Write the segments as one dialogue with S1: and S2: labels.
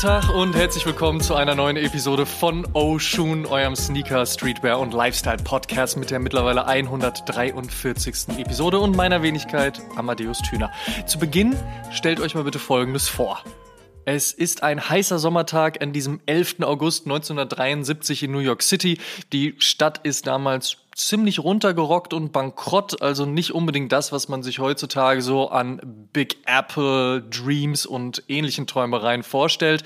S1: Tag und herzlich willkommen zu einer neuen Episode von Oshun, eurem Sneaker, Streetwear und Lifestyle Podcast mit der mittlerweile 143. Episode und meiner Wenigkeit Amadeus Thüner. Zu Beginn stellt euch mal bitte Folgendes vor. Es ist ein heißer Sommertag an diesem 11. August 1973 in New York City. Die Stadt ist damals ziemlich runtergerockt und bankrott, also nicht unbedingt das, was man sich heutzutage so an Big Apple, Dreams und ähnlichen Träumereien vorstellt.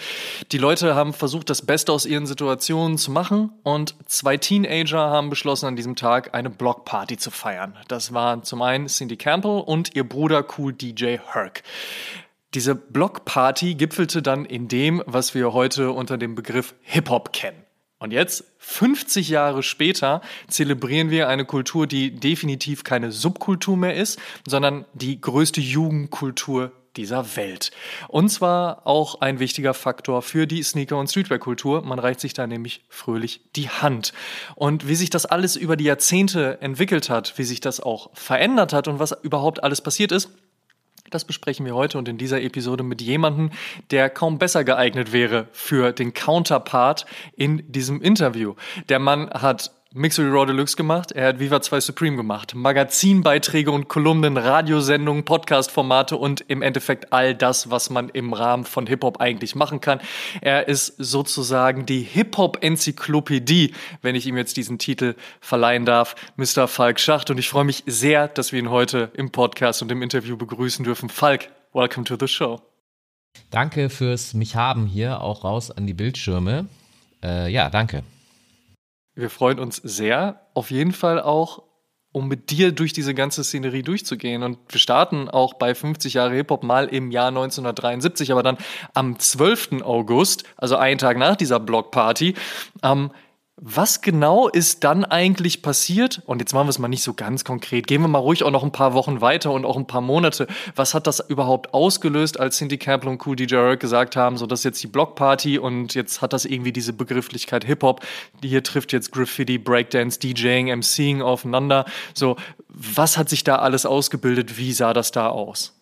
S1: Die Leute haben versucht, das Beste aus ihren Situationen zu machen und zwei Teenager haben beschlossen, an diesem Tag eine Blockparty zu feiern. Das waren zum einen Cindy Campbell und ihr Bruder Cool DJ Herc. Diese Blockparty gipfelte dann in dem, was wir heute unter dem Begriff Hip-Hop kennen. Und jetzt, 50 Jahre später, zelebrieren wir eine Kultur, die definitiv keine Subkultur mehr ist, sondern die größte Jugendkultur dieser Welt. Und zwar auch ein wichtiger Faktor für die Sneaker- und Streetwear-Kultur. Man reicht sich da nämlich fröhlich die Hand. Und wie sich das alles über die Jahrzehnte entwickelt hat, wie sich das auch verändert hat und was überhaupt alles passiert ist, das besprechen wir heute und in dieser Episode mit jemandem, der kaum besser geeignet wäre für den Counterpart in diesem Interview. Der Mann hat Mixery Raw Deluxe gemacht, er hat Viva 2 Supreme gemacht, Magazinbeiträge und Kolumnen, Radiosendungen, Podcast-Formate und im Endeffekt all das, was man im Rahmen von Hip-Hop eigentlich machen kann. Er ist sozusagen die Hip-Hop-Enzyklopädie, wenn ich ihm jetzt diesen Titel verleihen darf, Mr. Falk Schacht. Und ich freue mich sehr, dass wir ihn heute im Podcast und im Interview begrüßen dürfen. Falk, welcome to the show.
S2: Danke fürs mich haben hier, auch raus an die Bildschirme. Äh, ja, danke.
S1: Wir freuen uns sehr, auf jeden Fall auch, um mit dir durch diese ganze Szenerie durchzugehen. Und wir starten auch bei 50 Jahre Hip-Hop mal im Jahr 1973, aber dann am 12. August, also einen Tag nach dieser Blockparty, ähm, was genau ist dann eigentlich passiert? Und jetzt machen wir es mal nicht so ganz konkret. Gehen wir mal ruhig auch noch ein paar Wochen weiter und auch ein paar Monate. Was hat das überhaupt ausgelöst, als Cindy Campbell und Cool DJ Eric gesagt haben, so das ist jetzt die Blockparty und jetzt hat das irgendwie diese Begrifflichkeit Hip-Hop. Hier trifft jetzt Graffiti, Breakdance, DJing, MCing aufeinander. So, was hat sich da alles ausgebildet? Wie sah das da aus?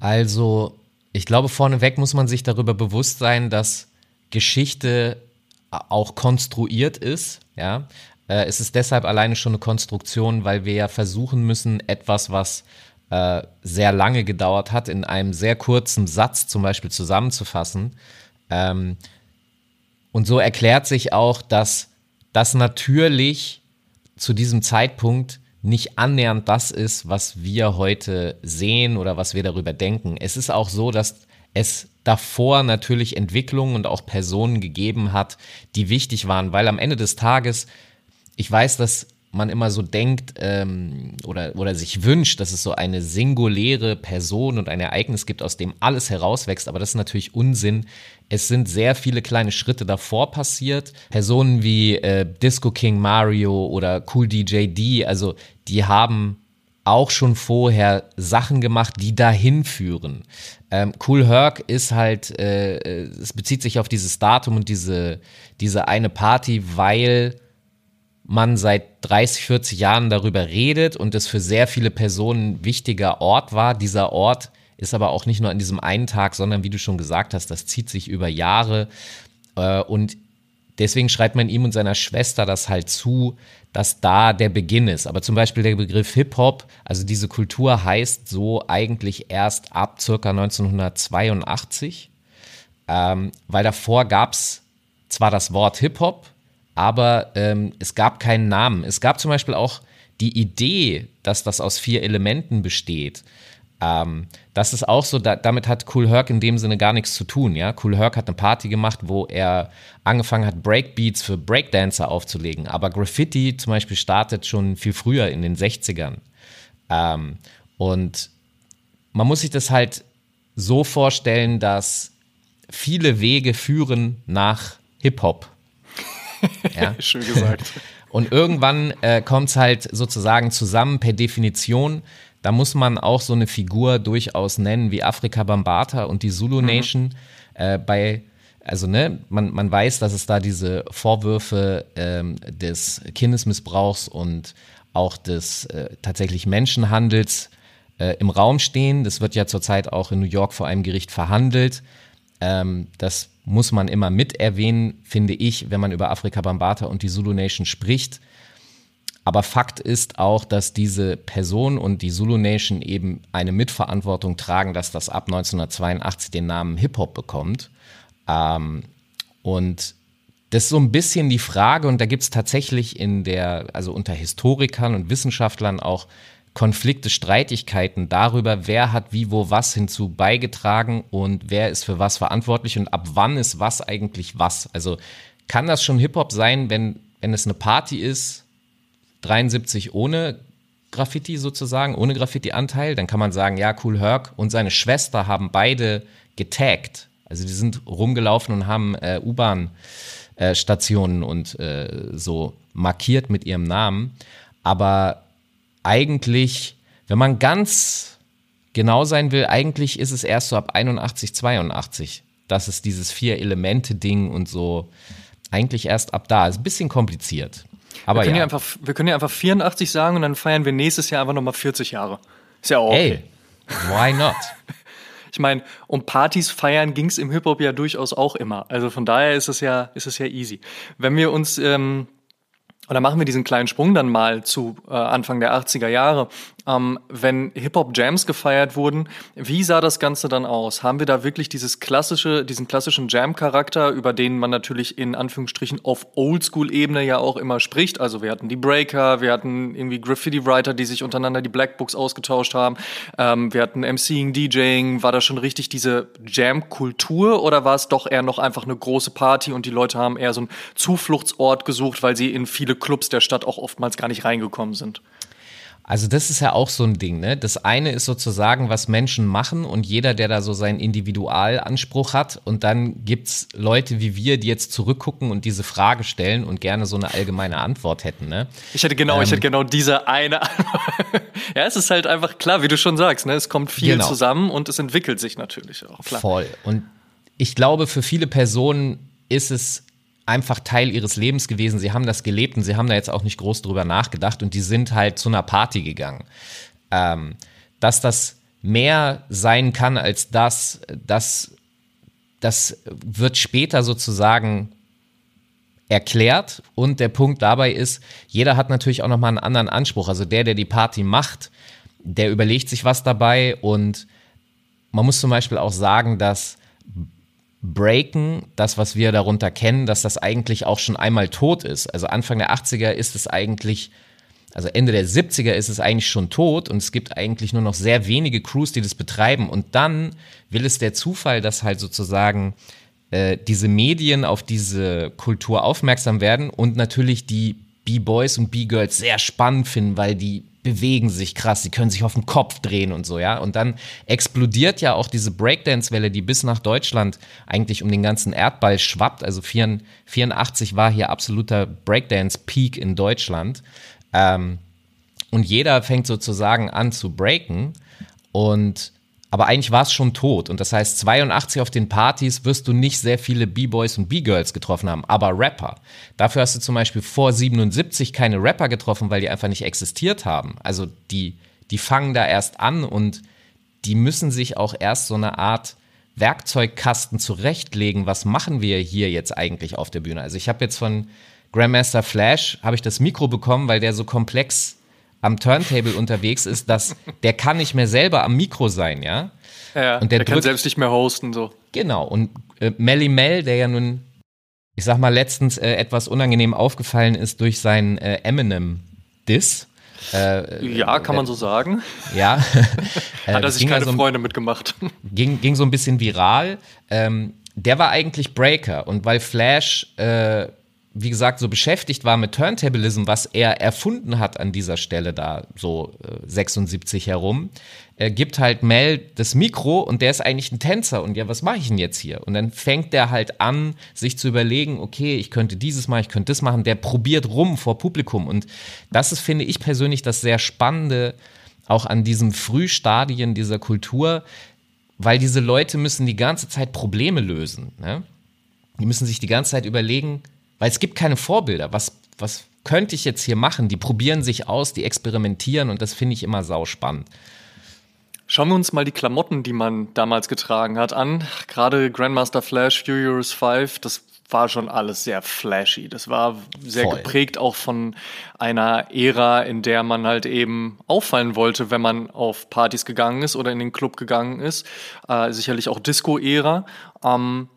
S2: Also, ich glaube, vorneweg muss man sich darüber bewusst sein, dass Geschichte auch konstruiert ist, ja. Äh, es ist deshalb alleine schon eine Konstruktion, weil wir ja versuchen müssen, etwas, was äh, sehr lange gedauert hat, in einem sehr kurzen Satz zum Beispiel zusammenzufassen. Ähm, und so erklärt sich auch, dass das natürlich zu diesem Zeitpunkt nicht annähernd das ist, was wir heute sehen oder was wir darüber denken. Es ist auch so, dass es davor natürlich Entwicklungen und auch Personen gegeben hat, die wichtig waren, weil am Ende des Tages, ich weiß, dass man immer so denkt ähm, oder, oder sich wünscht, dass es so eine singuläre Person und ein Ereignis gibt, aus dem alles herauswächst, aber das ist natürlich Unsinn. Es sind sehr viele kleine Schritte davor passiert. Personen wie äh, Disco King Mario oder Cool DJ D, also die haben auch schon vorher Sachen gemacht, die dahin führen. Ähm, cool Herc ist halt, äh, äh, es bezieht sich auf dieses Datum und diese, diese eine Party, weil man seit 30, 40 Jahren darüber redet und es für sehr viele Personen wichtiger Ort war. Dieser Ort ist aber auch nicht nur an diesem einen Tag, sondern wie du schon gesagt hast, das zieht sich über Jahre. Äh, und deswegen schreibt man ihm und seiner Schwester das halt zu, dass da der Beginn ist. Aber zum Beispiel der Begriff Hip-Hop, also diese Kultur heißt so eigentlich erst ab circa 1982, ähm, weil davor gab es zwar das Wort Hip-Hop, aber ähm, es gab keinen Namen. Es gab zum Beispiel auch die Idee, dass das aus vier Elementen besteht. Ähm, das ist auch so, da, damit hat Cool Herc in dem Sinne gar nichts zu tun. Ja? Cool Herc hat eine Party gemacht, wo er angefangen hat, Breakbeats für Breakdancer aufzulegen. Aber Graffiti zum Beispiel startet schon viel früher in den 60ern. Ähm, und man muss sich das halt so vorstellen, dass viele Wege führen nach Hip-Hop.
S1: Ja? Schön gesagt.
S2: Und irgendwann äh, kommt es halt sozusagen zusammen per Definition da muss man auch so eine Figur durchaus nennen wie Afrika Bambata und die Zulu mhm. Nation. Mhm. Äh, bei, also ne, man, man weiß, dass es da diese Vorwürfe ähm, des Kindesmissbrauchs und auch des äh, tatsächlich Menschenhandels äh, im Raum stehen. Das wird ja zurzeit auch in New York vor einem Gericht verhandelt. Ähm, das muss man immer mit erwähnen, finde ich, wenn man über Afrika Bambata und die Zulu Nation spricht. Aber Fakt ist auch, dass diese Person und die Zulu Nation eben eine Mitverantwortung tragen, dass das ab 1982 den Namen Hip-Hop bekommt. Ähm, und das ist so ein bisschen die Frage, und da gibt es tatsächlich in der, also unter Historikern und Wissenschaftlern auch Konflikte, Streitigkeiten darüber, wer hat wie, wo, was hinzu beigetragen und wer ist für was verantwortlich und ab wann ist was eigentlich was. Also kann das schon Hip-Hop sein, wenn, wenn es eine Party ist, 73 ohne Graffiti sozusagen, ohne Graffiti-Anteil, dann kann man sagen, ja, Cool Herc und seine Schwester haben beide getaggt. Also die sind rumgelaufen und haben äh, U-Bahn-Stationen äh, und äh, so markiert mit ihrem Namen. Aber eigentlich, wenn man ganz genau sein will, eigentlich ist es erst so ab 81, 82, dass es dieses Vier-Elemente-Ding und so eigentlich erst ab da ist. Ein bisschen kompliziert. Aber
S1: wir können
S2: ja.
S1: ja einfach, wir können ja einfach 84 sagen und dann feiern wir nächstes Jahr einfach nochmal 40 Jahre. Ist ja auch okay.
S2: Ey, why not?
S1: Ich meine, um Partys feiern ging es im Hip-Hop ja durchaus auch immer. Also von daher ist es ja, ist es ja easy. Wenn wir uns ähm, dann machen wir diesen kleinen Sprung dann mal zu äh, Anfang der 80er Jahre. Ähm, wenn Hip-Hop-Jams gefeiert wurden, wie sah das Ganze dann aus? Haben wir da wirklich dieses klassische, diesen klassischen Jam-Charakter, über den man natürlich in Anführungsstrichen auf Oldschool-Ebene ja auch immer spricht? Also wir hatten die Breaker, wir hatten irgendwie Graffiti-Writer, die sich untereinander die Blackbooks ausgetauscht haben. Ähm, wir hatten MCing, DJing. War da schon richtig diese Jam-Kultur oder war es doch eher noch einfach eine große Party und die Leute haben eher so einen Zufluchtsort gesucht, weil sie in viele Clubs der Stadt auch oftmals gar nicht reingekommen sind.
S2: Also das ist ja auch so ein Ding, ne? Das eine ist sozusagen, was Menschen machen und jeder, der da so seinen Individualanspruch hat und dann gibt's Leute wie wir, die jetzt zurückgucken und diese Frage stellen und gerne so eine allgemeine Antwort hätten, ne?
S1: Ich hätte genau, ähm, ich hätte genau diese eine Ja, es ist halt einfach klar, wie du schon sagst, ne? Es kommt viel genau. zusammen und es entwickelt sich natürlich auch, klar.
S2: Voll. Und ich glaube, für viele Personen ist es einfach Teil ihres Lebens gewesen. Sie haben das gelebt und sie haben da jetzt auch nicht groß drüber nachgedacht und die sind halt zu einer Party gegangen. Ähm, dass das mehr sein kann als das, das, das wird später sozusagen erklärt und der Punkt dabei ist, jeder hat natürlich auch nochmal einen anderen Anspruch. Also der, der die Party macht, der überlegt sich was dabei und man muss zum Beispiel auch sagen, dass Breaken, das, was wir darunter kennen, dass das eigentlich auch schon einmal tot ist. Also Anfang der 80er ist es eigentlich, also Ende der 70er ist es eigentlich schon tot und es gibt eigentlich nur noch sehr wenige Crews, die das betreiben. Und dann will es der Zufall, dass halt sozusagen äh, diese Medien auf diese Kultur aufmerksam werden und natürlich die B-Boys und B-Girls sehr spannend finden, weil die bewegen sich krass, sie können sich auf den Kopf drehen und so, ja. Und dann explodiert ja auch diese Breakdance-Welle, die bis nach Deutschland eigentlich um den ganzen Erdball schwappt. Also 84 war hier absoluter Breakdance-Peak in Deutschland. Ähm, und jeder fängt sozusagen an zu breaken. Und aber eigentlich war es schon tot. Und das heißt, 82 auf den Partys wirst du nicht sehr viele B-Boys und B-Girls getroffen haben, aber Rapper. Dafür hast du zum Beispiel vor 77 keine Rapper getroffen, weil die einfach nicht existiert haben. Also die, die fangen da erst an und die müssen sich auch erst so eine Art Werkzeugkasten zurechtlegen. Was machen wir hier jetzt eigentlich auf der Bühne? Also ich habe jetzt von Grandmaster Flash habe ich das Mikro bekommen, weil der so komplex am Turntable unterwegs ist, dass der kann nicht mehr selber am Mikro sein, ja?
S1: Ja, und der, der drückt, kann selbst nicht mehr hosten, so.
S2: Genau, und äh, Melly Mel, der ja nun, ich sag mal, letztens äh, etwas unangenehm aufgefallen ist durch seinen äh, Eminem-Diss.
S1: Äh, ja, kann man so sagen.
S2: Ja.
S1: Hat er sich keine so, Freunde mitgemacht.
S2: Ging, ging so ein bisschen viral. Ähm, der war eigentlich Breaker und weil Flash äh, wie gesagt, so beschäftigt war mit Turntablism, was er erfunden hat an dieser Stelle da, so äh, 76 herum, äh, gibt halt Mel das Mikro und der ist eigentlich ein Tänzer und ja, was mache ich denn jetzt hier? Und dann fängt der halt an, sich zu überlegen, okay, ich könnte dieses machen, ich könnte das machen, der probiert rum vor Publikum und das ist, finde ich persönlich, das sehr Spannende auch an diesen Frühstadien dieser Kultur, weil diese Leute müssen die ganze Zeit Probleme lösen. Ne? Die müssen sich die ganze Zeit überlegen, weil es gibt keine Vorbilder. Was, was könnte ich jetzt hier machen? Die probieren sich aus, die experimentieren und das finde ich immer sau spannend.
S1: Schauen wir uns mal die Klamotten, die man damals getragen hat, an. Gerade Grandmaster Flash, Furious 5, das war schon alles sehr flashy. Das war sehr Voll. geprägt auch von einer Ära, in der man halt eben auffallen wollte, wenn man auf Partys gegangen ist oder in den Club gegangen ist. Äh, sicherlich auch Disco-Ära. Ähm,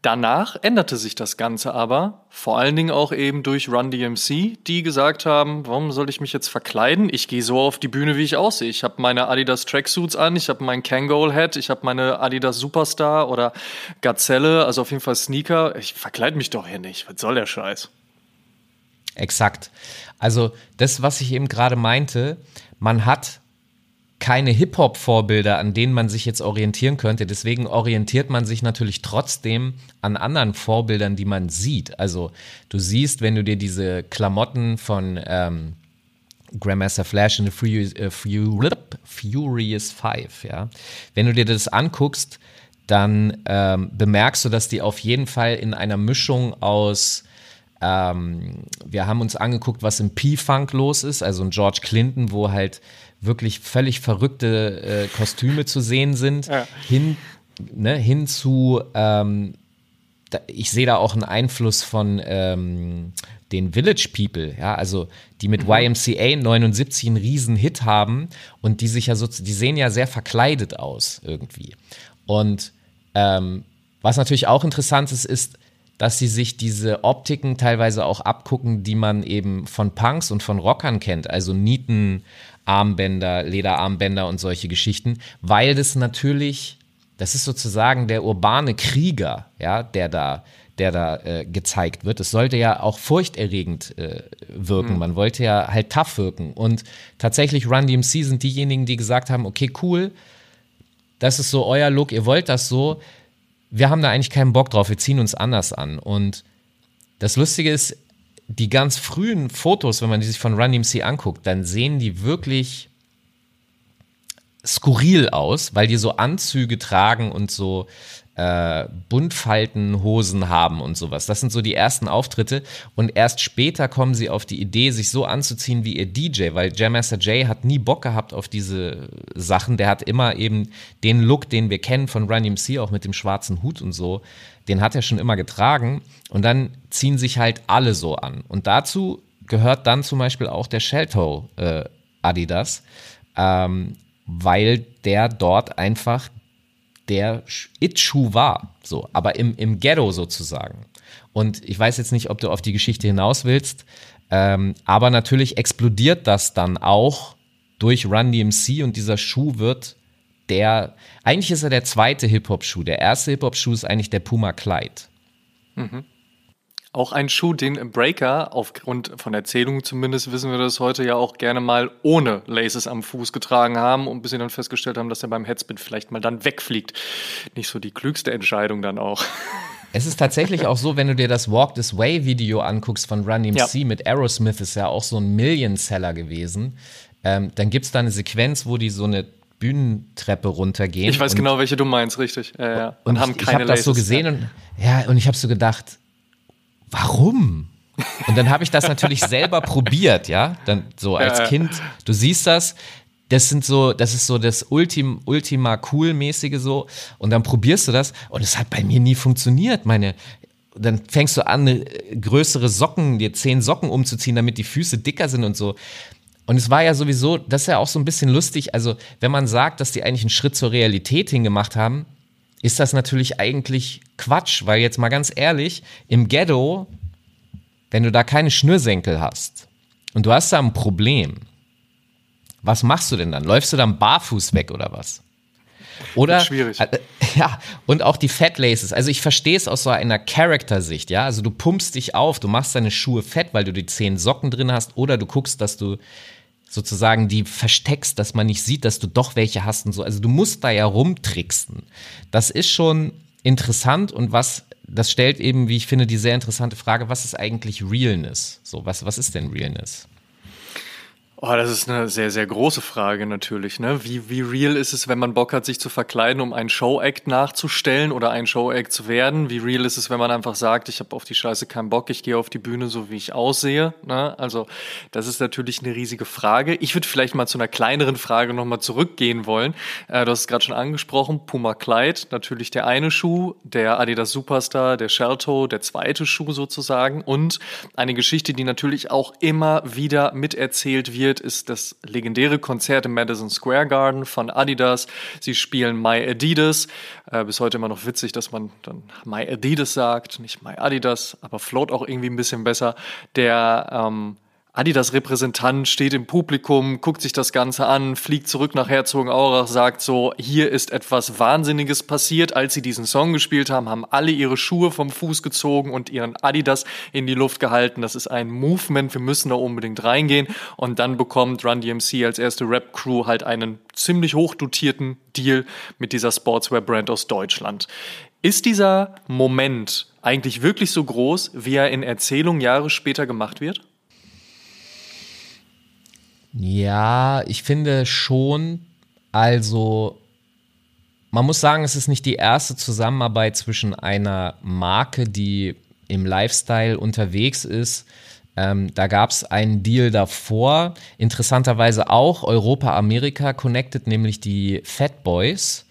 S1: Danach änderte sich das Ganze aber, vor allen Dingen auch eben durch Run DMC, die gesagt haben, warum soll ich mich jetzt verkleiden? Ich gehe so auf die Bühne, wie ich aussehe. Ich habe meine Adidas Tracksuits an, ich habe mein Kangol Hat, ich habe meine Adidas Superstar oder Gazelle, also auf jeden Fall Sneaker. Ich verkleide mich doch hier nicht. Was soll der Scheiß?
S2: Exakt. Also das, was ich eben gerade meinte, man hat keine Hip-Hop-Vorbilder, an denen man sich jetzt orientieren könnte. Deswegen orientiert man sich natürlich trotzdem an anderen Vorbildern, die man sieht. Also du siehst, wenn du dir diese Klamotten von ähm, Grandmaster Flash in the Furious, äh, Furious Five, ja, wenn du dir das anguckst, dann ähm, bemerkst du, dass die auf jeden Fall in einer Mischung aus ähm, wir haben uns angeguckt, was im P-Funk los ist, also ein George Clinton, wo halt wirklich völlig verrückte äh, Kostüme zu sehen sind, ja. hin, ne, hin zu, ähm, da, ich sehe da auch einen Einfluss von ähm, den Village People, ja, also die mit mhm. YMCA 79 einen riesen Hit haben und die sich ja so, die sehen ja sehr verkleidet aus irgendwie. Und ähm, was natürlich auch interessant ist, ist, dass sie sich diese Optiken teilweise auch abgucken, die man eben von Punks und von Rockern kennt, also Nieten, Armbänder, Lederarmbänder und solche Geschichten, weil das natürlich, das ist sozusagen der urbane Krieger, ja, der da, der da äh, gezeigt wird. Es sollte ja auch furchterregend äh, wirken. Mhm. Man wollte ja halt tough wirken. Und tatsächlich Run DMC sind diejenigen, die gesagt haben, okay, cool, das ist so euer Look, ihr wollt das so. Wir haben da eigentlich keinen Bock drauf, wir ziehen uns anders an. Und das Lustige ist, die ganz frühen Fotos, wenn man die sich von Run DMC anguckt, dann sehen die wirklich skurril aus, weil die so Anzüge tragen und so äh, Buntfaltenhosen haben und sowas. Das sind so die ersten Auftritte und erst später kommen sie auf die Idee, sich so anzuziehen wie ihr DJ, weil Jam Master Jay hat nie Bock gehabt auf diese Sachen. Der hat immer eben den Look, den wir kennen von Run DMC, auch mit dem schwarzen Hut und so den hat er schon immer getragen und dann ziehen sich halt alle so an. Und dazu gehört dann zum Beispiel auch der Shelltoe äh, Adidas, ähm, weil der dort einfach der It-Schuh war, so, aber im, im Ghetto sozusagen. Und ich weiß jetzt nicht, ob du auf die Geschichte hinaus willst, ähm, aber natürlich explodiert das dann auch durch Run DMC und dieser Schuh wird der, eigentlich ist er der zweite Hip-Hop-Schuh. Der erste Hip-Hop-Schuh ist eigentlich der Puma Clyde. Mhm.
S1: Auch ein Schuh, den Breaker, aufgrund von Erzählungen zumindest, wissen wir das heute ja auch gerne mal ohne Laces am Fuß getragen haben und bis sie dann festgestellt haben, dass er beim Headspin vielleicht mal dann wegfliegt. Nicht so die klügste Entscheidung dann auch.
S2: Es ist tatsächlich auch so, wenn du dir das Walk This Way Video anguckst von Run DMC ja. mit Aerosmith, ist ja auch so ein Million-Seller gewesen. Ähm, dann gibt es da eine Sequenz, wo die so eine Bühnentreppe runtergehen.
S1: Ich weiß genau, welche du meinst, richtig. Ja, ja.
S2: Und, und haben ich, keine ich habe das so gesehen und ja, und ich habe so gedacht, warum? Und dann habe ich das natürlich selber probiert, ja, dann so als Kind. Du siehst das, das sind so, das ist so das Ultim, Ultima cool mäßige so. Und dann probierst du das und es hat bei mir nie funktioniert. Meine, dann fängst du an, größere Socken, dir zehn Socken umzuziehen, damit die Füße dicker sind und so. Und es war ja sowieso, das ist ja auch so ein bisschen lustig. Also, wenn man sagt, dass die eigentlich einen Schritt zur Realität hingemacht haben, ist das natürlich eigentlich Quatsch, weil jetzt mal ganz ehrlich, im Ghetto, wenn du da keine Schnürsenkel hast und du hast da ein Problem, was machst du denn dann? Läufst du dann barfuß weg oder was? Oder schwierig. Äh, ja, und auch die Fat Laces. Also ich verstehe es aus so einer Character-Sicht, ja. Also du pumpst dich auf, du machst deine Schuhe fett, weil du die zehn Socken drin hast, oder du guckst, dass du sozusagen die versteckst, dass man nicht sieht, dass du doch welche hast und so. Also du musst da ja rumtricksen. Das ist schon interessant und was, das stellt eben, wie ich finde, die sehr interessante Frage, was ist eigentlich Realness? So, was, was ist denn Realness?
S1: Oh, das ist eine sehr, sehr große Frage natürlich. Ne? Wie, wie real ist es, wenn man Bock hat, sich zu verkleiden, um einen Show-Act nachzustellen oder ein Show-Act zu werden? Wie real ist es, wenn man einfach sagt, ich habe auf die Scheiße keinen Bock, ich gehe auf die Bühne, so wie ich aussehe? Ne? Also das ist natürlich eine riesige Frage. Ich würde vielleicht mal zu einer kleineren Frage nochmal zurückgehen wollen. Äh, du hast es gerade schon angesprochen, Puma Clyde, natürlich der eine Schuh, der Adidas Superstar, der Shelto, der zweite Schuh sozusagen und eine Geschichte, die natürlich auch immer wieder miterzählt wird passiert, ist das legendäre Konzert im Madison Square Garden von Adidas. Sie spielen My Adidas. Äh, bis heute immer noch witzig, dass man dann My Adidas sagt, nicht My Adidas, aber float auch irgendwie ein bisschen besser. Der ähm, Adidas-Repräsentant steht im Publikum, guckt sich das Ganze an, fliegt zurück nach Herzogenaurach, sagt so, hier ist etwas Wahnsinniges passiert. Als sie diesen Song gespielt haben, haben alle ihre Schuhe vom Fuß gezogen und ihren Adidas in die Luft gehalten. Das ist ein Movement, wir müssen da unbedingt reingehen. Und dann bekommt Run DMC als erste Rap-Crew halt einen ziemlich hochdotierten Deal mit dieser Sportswear-Brand aus Deutschland. Ist dieser Moment eigentlich wirklich so groß, wie er in Erzählungen Jahre später gemacht wird?
S2: Ja, ich finde schon, also man muss sagen, es ist nicht die erste Zusammenarbeit zwischen einer Marke, die im Lifestyle unterwegs ist. Ähm, da gab es einen Deal davor, interessanterweise auch Europa-Amerika connected, nämlich die Fat Boys.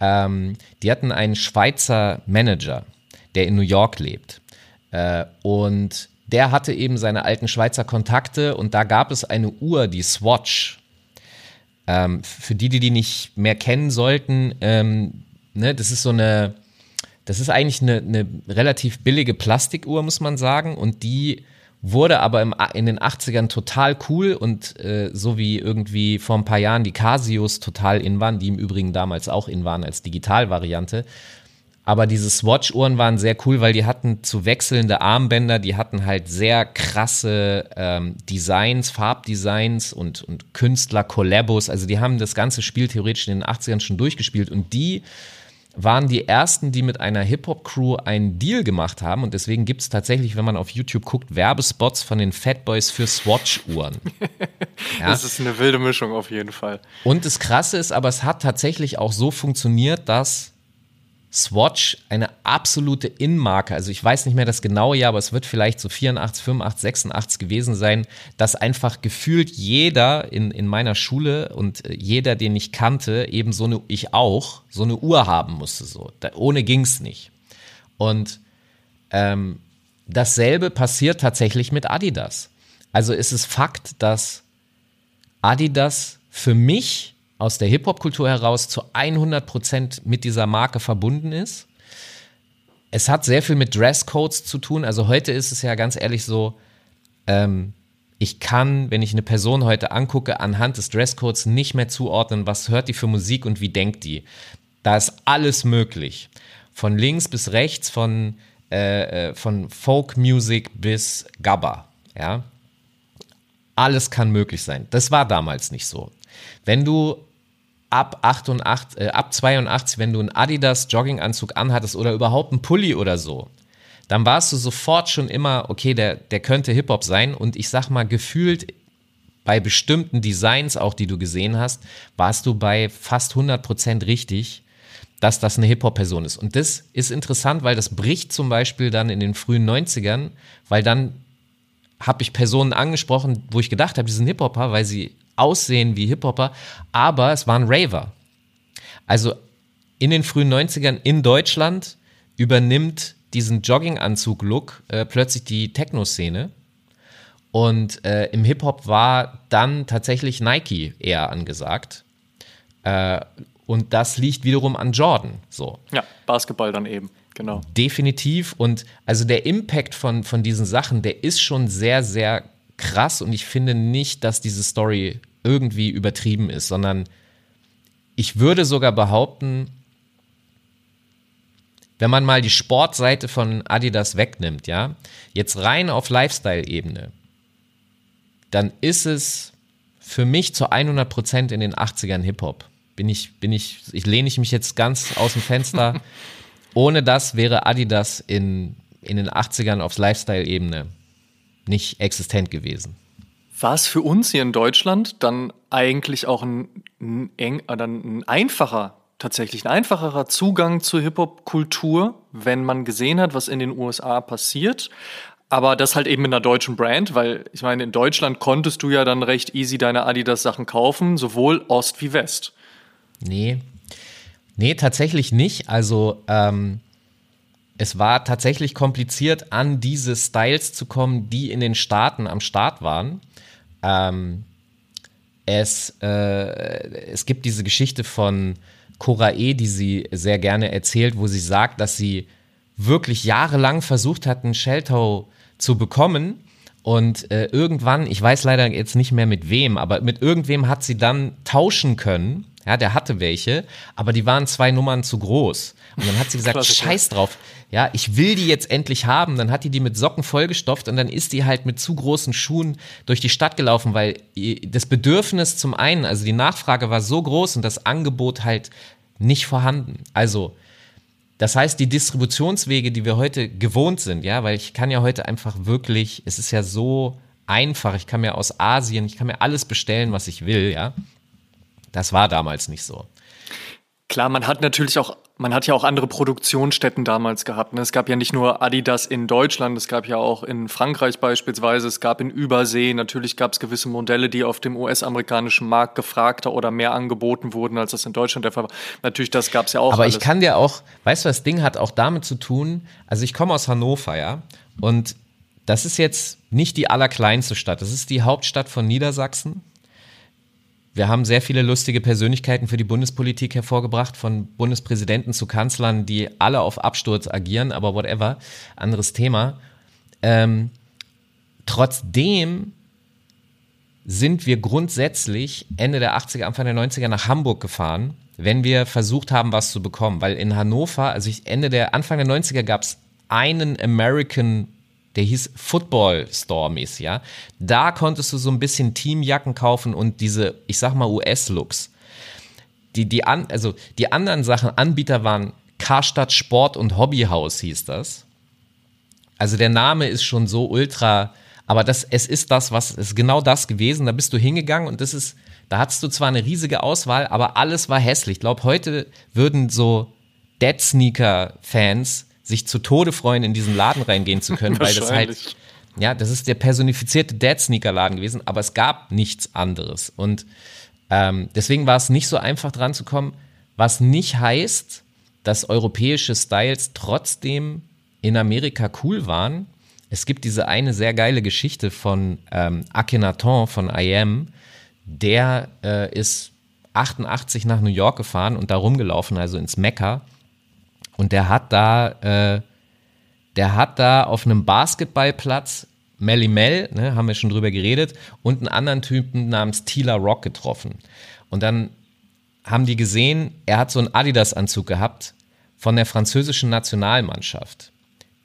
S2: Ähm, die hatten einen Schweizer Manager, der in New York lebt. Äh, und der hatte eben seine alten Schweizer Kontakte und da gab es eine Uhr, die Swatch. Ähm, für die, die die nicht mehr kennen sollten, ähm, ne, das ist so eine, das ist eigentlich eine, eine relativ billige Plastikuhr, muss man sagen, und die wurde aber im, in den 80ern total cool und äh, so wie irgendwie vor ein paar Jahren die Casios total in waren, die im Übrigen damals auch in waren als Digitalvariante, aber diese Swatch-Uhren waren sehr cool, weil die hatten zu wechselnde Armbänder, die hatten halt sehr krasse ähm, Designs, Farbdesigns und, und Künstler-Kollabos. Also die haben das ganze Spiel theoretisch in den 80ern schon durchgespielt und die waren die ersten, die mit einer Hip-Hop-Crew einen Deal gemacht haben. Und deswegen gibt es tatsächlich, wenn man auf YouTube guckt, Werbespots von den Fatboys für Swatch-Uhren.
S1: ja. Das ist eine wilde Mischung auf jeden Fall.
S2: Und das Krasse ist, aber es hat tatsächlich auch so funktioniert, dass Swatch eine absolute In-Marke, also ich weiß nicht mehr das genaue Jahr, aber es wird vielleicht so 84, 85, 86 gewesen sein, dass einfach gefühlt jeder in, in meiner Schule und äh, jeder, den ich kannte, eben so eine, ich auch, so eine Uhr haben musste. So. Da, ohne ging's nicht. Und ähm, dasselbe passiert tatsächlich mit Adidas. Also ist es Fakt, dass Adidas für mich aus der Hip-Hop-Kultur heraus zu 100% mit dieser Marke verbunden ist. Es hat sehr viel mit Dresscodes zu tun. Also heute ist es ja ganz ehrlich so, ähm, ich kann, wenn ich eine Person heute angucke, anhand des Dresscodes nicht mehr zuordnen, was hört die für Musik und wie denkt die. Da ist alles möglich. Von links bis rechts, von, äh, äh von Folk Music bis Gabba. Ja? Alles kann möglich sein. Das war damals nicht so. Wenn du ab 88, äh, ab 82, wenn du einen Adidas Jogginganzug anhattest oder überhaupt einen Pulli oder so, dann warst du sofort schon immer, okay, der, der könnte Hip-Hop sein. Und ich sag mal, gefühlt bei bestimmten Designs auch, die du gesehen hast, warst du bei fast 100% richtig, dass das eine Hip-Hop-Person ist. Und das ist interessant, weil das bricht zum Beispiel dann in den frühen 90ern, weil dann habe ich Personen angesprochen, wo ich gedacht habe, die sind Hip-Hopper, weil sie aussehen wie Hip-Hopper, aber es waren Raver. Also in den frühen 90ern in Deutschland übernimmt diesen Jogginganzug-Look äh, plötzlich die Techno-Szene. Und äh, im Hip-Hop war dann tatsächlich Nike eher angesagt. Äh, und das liegt wiederum an Jordan. So.
S1: Ja, Basketball dann eben, genau.
S2: Definitiv. Und also der Impact von, von diesen Sachen, der ist schon sehr, sehr krass und ich finde nicht, dass diese Story irgendwie übertrieben ist, sondern ich würde sogar behaupten, wenn man mal die Sportseite von Adidas wegnimmt, ja, jetzt rein auf Lifestyle-Ebene, dann ist es für mich zu 100 Prozent in den 80ern Hip-Hop. Bin ich, bin ich, ich lehne ich mich jetzt ganz aus dem Fenster. Ohne das wäre Adidas in, in den 80ern auf Lifestyle-Ebene nicht existent gewesen.
S1: war es für uns hier in Deutschland dann eigentlich auch ein, ein, eng, äh, ein einfacher, tatsächlich ein einfacherer Zugang zur Hip-Hop-Kultur, wenn man gesehen hat, was in den USA passiert. Aber das halt eben mit einer deutschen Brand, weil ich meine, in Deutschland konntest du ja dann recht easy deine Adidas-Sachen kaufen, sowohl Ost wie West.
S2: Nee. Nee, tatsächlich nicht. Also, ähm, es war tatsächlich kompliziert, an diese Styles zu kommen, die in den Staaten am Start waren. Ähm, es, äh, es gibt diese Geschichte von Cora E., die sie sehr gerne erzählt, wo sie sagt, dass sie wirklich jahrelang versucht hat, einen Shelltoe zu bekommen. Und äh, irgendwann, ich weiß leider jetzt nicht mehr mit wem, aber mit irgendwem hat sie dann tauschen können. Ja, der hatte welche, aber die waren zwei Nummern zu groß. Und dann hat sie gesagt, scheiß drauf. Ja, ich will die jetzt endlich haben. Dann hat die die mit Socken vollgestopft und dann ist die halt mit zu großen Schuhen durch die Stadt gelaufen, weil das Bedürfnis zum einen, also die Nachfrage war so groß und das Angebot halt nicht vorhanden. Also, das heißt, die Distributionswege, die wir heute gewohnt sind, ja, weil ich kann ja heute einfach wirklich, es ist ja so einfach, ich kann mir aus Asien, ich kann mir alles bestellen, was ich will, ja. Das war damals nicht so.
S1: Klar, man hat natürlich auch, man hat ja auch andere Produktionsstätten damals gehabt. Ne? Es gab ja nicht nur Adidas in Deutschland, es gab ja auch in Frankreich beispielsweise, es gab in Übersee, natürlich gab es gewisse Modelle, die auf dem US-amerikanischen Markt gefragter oder mehr angeboten wurden, als das in Deutschland der Fall war. Natürlich, das gab es ja auch.
S2: Aber alles. ich kann dir auch, weißt du, das Ding hat auch damit zu tun, also ich komme aus Hannover, ja, und das ist jetzt nicht die allerkleinste Stadt, das ist die Hauptstadt von Niedersachsen wir haben sehr viele lustige Persönlichkeiten für die Bundespolitik hervorgebracht, von Bundespräsidenten zu Kanzlern, die alle auf Absturz agieren, aber whatever, anderes Thema. Ähm, trotzdem sind wir grundsätzlich Ende der 80er, Anfang der 90er nach Hamburg gefahren, wenn wir versucht haben, was zu bekommen. Weil in Hannover, also Ende der, Anfang der 90er gab es einen American der hieß Football Store mäßig, ja. Da konntest du so ein bisschen Teamjacken kaufen und diese, ich sag mal, US-Looks. Die, die, an, also die anderen Sachen, Anbieter waren Karstadt Sport und Hobbyhaus hieß das. Also der Name ist schon so ultra, aber das, es ist das, was, ist genau das gewesen. Da bist du hingegangen und das ist, da hattest du zwar eine riesige Auswahl, aber alles war hässlich. Ich glaube, heute würden so Dead Sneaker Fans sich zu Tode freuen, in diesen Laden reingehen zu können, weil das halt, ja, das ist der personifizierte Dead-Sneaker-Laden gewesen, aber es gab nichts anderes. Und ähm, deswegen war es nicht so einfach dran zu kommen, was nicht heißt, dass europäische Styles trotzdem in Amerika cool waren. Es gibt diese eine sehr geile Geschichte von ähm, Akhenaton von IM, der äh, ist 88 nach New York gefahren und da rumgelaufen, also ins Mekka und der hat da, äh, der hat da auf einem Basketballplatz Melly Mel, ne, haben wir schon drüber geredet, und einen anderen Typen namens Tila Rock getroffen. Und dann haben die gesehen, er hat so einen Adidas-Anzug gehabt von der französischen Nationalmannschaft,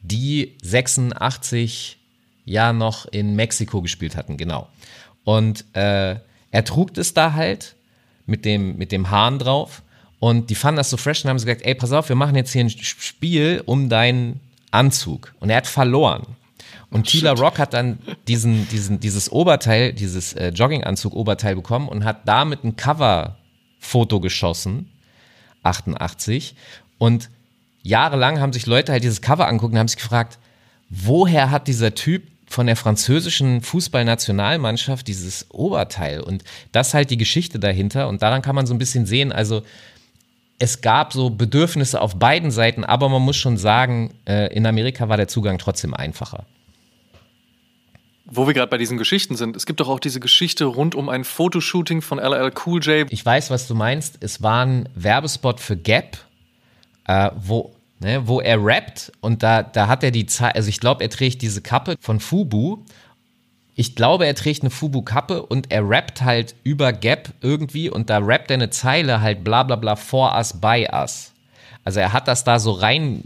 S2: die 86 ja noch in Mexiko gespielt hatten, genau. Und äh, er trug das da halt mit dem, mit dem Hahn drauf und die fanden das so fresh und haben gesagt, ey, pass auf, wir machen jetzt hier ein Spiel um deinen Anzug. Und er hat verloren. Und Tila Rock hat dann diesen, diesen, dieses Oberteil, dieses äh, Jogginganzug-Oberteil bekommen und hat damit ein Cover-Foto geschossen, 88. Und jahrelang haben sich Leute halt dieses Cover angucken und haben sich gefragt, woher hat dieser Typ von der französischen Fußballnationalmannschaft dieses Oberteil? Und das ist halt die Geschichte dahinter. Und daran kann man so ein bisschen sehen, also es gab so Bedürfnisse auf beiden Seiten, aber man muss schon sagen, äh, in Amerika war der Zugang trotzdem einfacher.
S1: Wo wir gerade bei diesen Geschichten sind, es gibt doch auch diese Geschichte rund um ein Fotoshooting von LL Cool J.
S2: Ich weiß, was du meinst. Es war ein Werbespot für Gap, äh, wo, ne, wo er rappt und da, da hat er die Zeit, also ich glaube, er trägt diese Kappe von Fubu ich glaube, er trägt eine Fubu-Kappe und er rappt halt über Gap irgendwie und da rappt er eine Zeile halt bla bla bla for us, by us. Also er hat das da so rein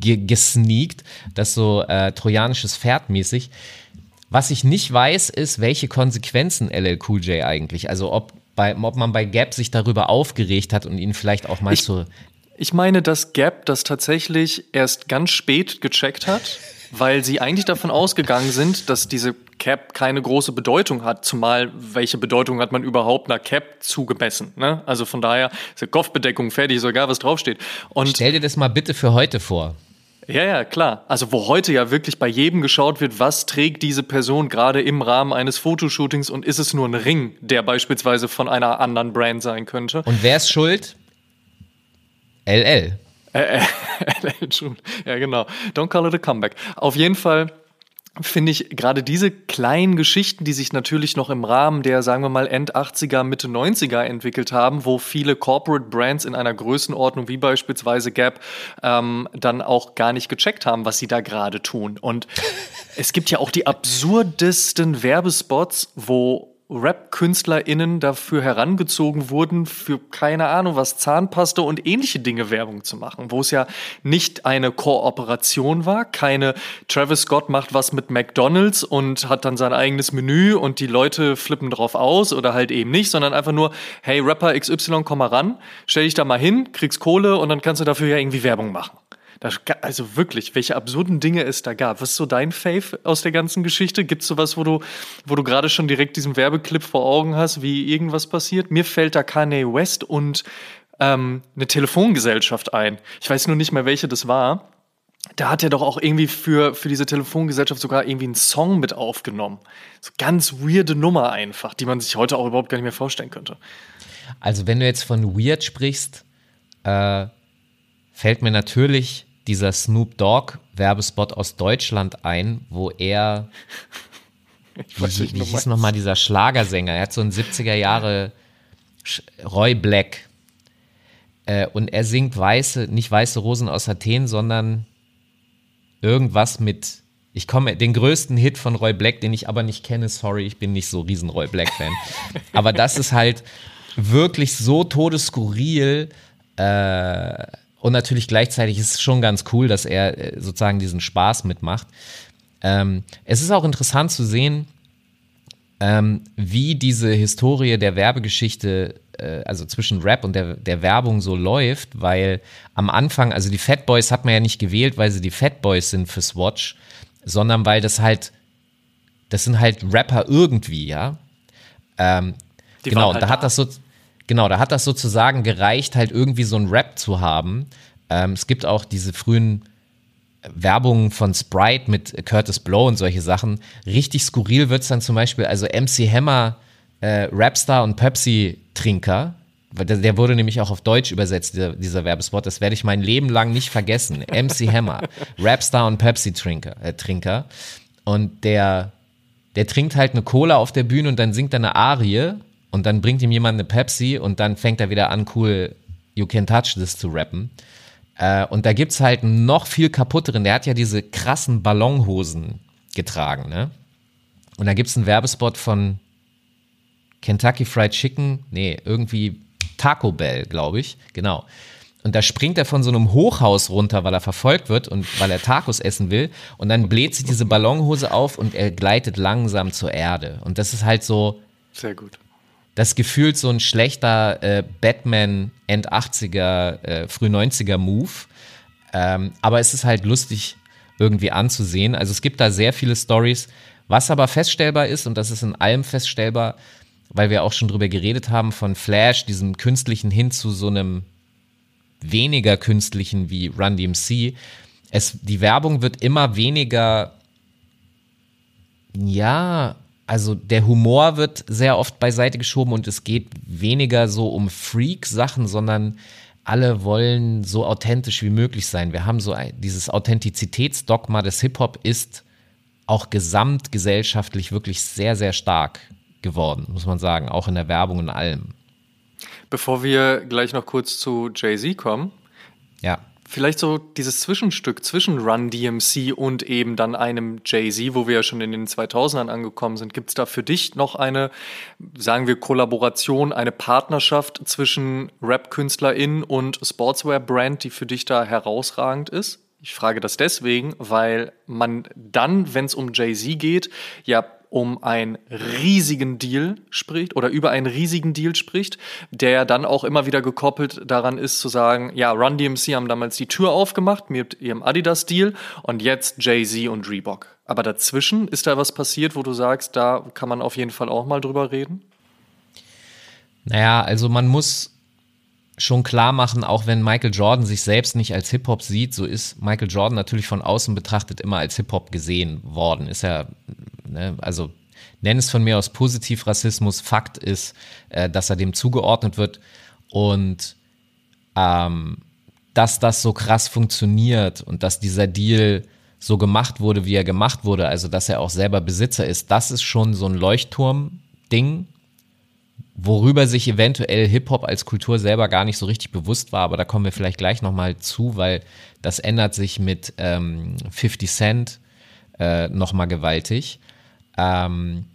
S2: gesneakt, das so äh, trojanisches Pferd mäßig. Was ich nicht weiß, ist, welche Konsequenzen LL Cool J eigentlich, also ob, bei, ob man bei Gap sich darüber aufgeregt hat und ihn vielleicht auch mal
S1: ich,
S2: so.
S1: Ich meine, dass Gap das tatsächlich erst ganz spät gecheckt hat weil sie eigentlich davon ausgegangen sind, dass diese Cap keine große Bedeutung hat, zumal welche Bedeutung hat man überhaupt einer Cap zugemessen. Ne? Also von daher ist ja Kopfbedeckung fertig, ist egal, was draufsteht.
S2: Und Stell dir das mal bitte für heute vor.
S1: Ja, ja, klar. Also wo heute ja wirklich bei jedem geschaut wird, was trägt diese Person gerade im Rahmen eines Fotoshootings und ist es nur ein Ring, der beispielsweise von einer anderen Brand sein könnte.
S2: Und wer ist schuld? LL.
S1: Äh, äh, ja, genau. Don't call it a comeback. Auf jeden Fall finde ich gerade diese kleinen Geschichten, die sich natürlich noch im Rahmen der, sagen wir mal, End 80er, Mitte 90er entwickelt haben, wo viele Corporate Brands in einer Größenordnung wie beispielsweise Gap ähm, dann auch gar nicht gecheckt haben, was sie da gerade tun. Und es gibt ja auch die absurdesten Werbespots, wo Rap-KünstlerInnen dafür herangezogen wurden, für keine Ahnung was, Zahnpasta und ähnliche Dinge Werbung zu machen, wo es ja nicht eine Kooperation war, keine Travis Scott macht was mit McDonalds und hat dann sein eigenes Menü und die Leute flippen drauf aus oder halt eben nicht, sondern einfach nur, hey Rapper XY, komm mal ran, stell dich da mal hin, kriegst Kohle und dann kannst du dafür ja irgendwie Werbung machen. Das, also wirklich, welche absurden Dinge es da gab. Was ist so dein Fave aus der ganzen Geschichte? Gibt es sowas, wo du, wo du gerade schon direkt diesen Werbeclip vor Augen hast, wie irgendwas passiert? Mir fällt da Kanye West und ähm, eine Telefongesellschaft ein. Ich weiß nur nicht mehr, welche das war. Da hat er doch auch irgendwie für, für diese Telefongesellschaft sogar irgendwie einen Song mit aufgenommen. So ganz weirde Nummer einfach, die man sich heute auch überhaupt gar nicht mehr vorstellen könnte.
S2: Also, wenn du jetzt von weird sprichst, äh, fällt mir natürlich dieser Snoop Dogg Werbespot aus Deutschland ein, wo er wie, wie hieß nochmal dieser Schlagersänger? Er hat so einen 70er Jahre Roy Black. Äh, und er singt weiße, nicht weiße Rosen aus Athen, sondern irgendwas mit, ich komme, den größten Hit von Roy Black, den ich aber nicht kenne, sorry, ich bin nicht so riesen Roy Black-Fan. aber das ist halt wirklich so todesskurril, äh, und natürlich gleichzeitig ist es schon ganz cool, dass er äh, sozusagen diesen Spaß mitmacht. Ähm, es ist auch interessant zu sehen, ähm, wie diese Historie der Werbegeschichte, äh, also zwischen Rap und der, der Werbung so läuft, weil am Anfang, also die Fat Boys hat man ja nicht gewählt, weil sie die Fat Boys sind für Swatch, sondern weil das halt, das sind halt Rapper irgendwie, ja. Ähm, genau, halt da hat das so, Genau, da hat das sozusagen gereicht, halt irgendwie so ein Rap zu haben. Ähm, es gibt auch diese frühen Werbungen von Sprite mit Curtis Blow und solche Sachen. Richtig skurril wird es dann zum Beispiel, also MC Hammer, äh, Rapstar und Pepsi-Trinker. Der, der, wurde nämlich auch auf Deutsch übersetzt, dieser, dieser Werbespot. Das werde ich mein Leben lang nicht vergessen. MC Hammer, Rapstar und Pepsi-Trinker. Äh, Trinker. Und der, der trinkt halt eine Cola auf der Bühne und dann singt er eine Arie und dann bringt ihm jemand eine Pepsi und dann fängt er wieder an, cool, you can touch this zu rappen. Äh, und da gibt's halt noch viel kaputteren. Der hat ja diese krassen Ballonhosen getragen, ne? Und da gibt's einen Werbespot von Kentucky Fried Chicken, nee, irgendwie Taco Bell, glaube ich, genau. Und da springt er von so einem Hochhaus runter, weil er verfolgt wird und weil er Tacos essen will. Und dann bläht sich diese Ballonhose auf und er gleitet langsam zur Erde. Und das ist halt so.
S1: Sehr gut
S2: das gefühlt so ein schlechter äh, Batman End 80er, äh, früh 90er Move. Ähm, aber es ist halt lustig irgendwie anzusehen. Also es gibt da sehr viele Stories. Was aber feststellbar ist, und das ist in allem feststellbar, weil wir auch schon drüber geredet haben, von Flash, diesem künstlichen hin zu so einem weniger künstlichen wie Run DMC. Es, die Werbung wird immer weniger, ja, also der Humor wird sehr oft beiseite geschoben und es geht weniger so um Freak-Sachen, sondern alle wollen so authentisch wie möglich sein. Wir haben so ein, dieses Authentizitätsdogma des Hip-Hop ist auch gesamtgesellschaftlich wirklich sehr, sehr stark geworden, muss man sagen, auch in der Werbung und allem.
S1: Bevor wir gleich noch kurz zu Jay-Z kommen.
S2: Ja.
S1: Vielleicht so dieses Zwischenstück zwischen Run DMC und eben dann einem Jay-Z, wo wir ja schon in den 2000ern angekommen sind. Gibt es da für dich noch eine, sagen wir, Kollaboration, eine Partnerschaft zwischen Rap-KünstlerInnen und Sportswear-Brand, die für dich da herausragend ist? Ich frage das deswegen, weil man dann, wenn es um Jay-Z geht, ja um einen riesigen Deal spricht oder über einen riesigen Deal spricht, der dann auch immer wieder gekoppelt daran ist zu sagen, ja, Run DMC haben damals die Tür aufgemacht mit ihrem Adidas-Deal und jetzt Jay-Z und Reebok. Aber dazwischen ist da was passiert, wo du sagst, da kann man auf jeden Fall auch mal drüber reden?
S2: Naja, also man muss schon klar machen, auch wenn Michael Jordan sich selbst nicht als Hip-Hop sieht, so ist Michael Jordan natürlich von außen betrachtet immer als Hip-Hop gesehen worden. Ist ja, ne, also nenn es von mir aus Positiv-Rassismus. Fakt ist, äh, dass er dem zugeordnet wird und ähm, dass das so krass funktioniert und dass dieser Deal so gemacht wurde, wie er gemacht wurde, also dass er auch selber Besitzer ist, das ist schon so ein Leuchtturm-Ding, worüber sich eventuell Hip-Hop als Kultur selber gar nicht so richtig bewusst war, aber da kommen wir vielleicht gleich nochmal zu, weil das ändert sich mit ähm, 50 Cent äh, nochmal gewaltig. Ähm,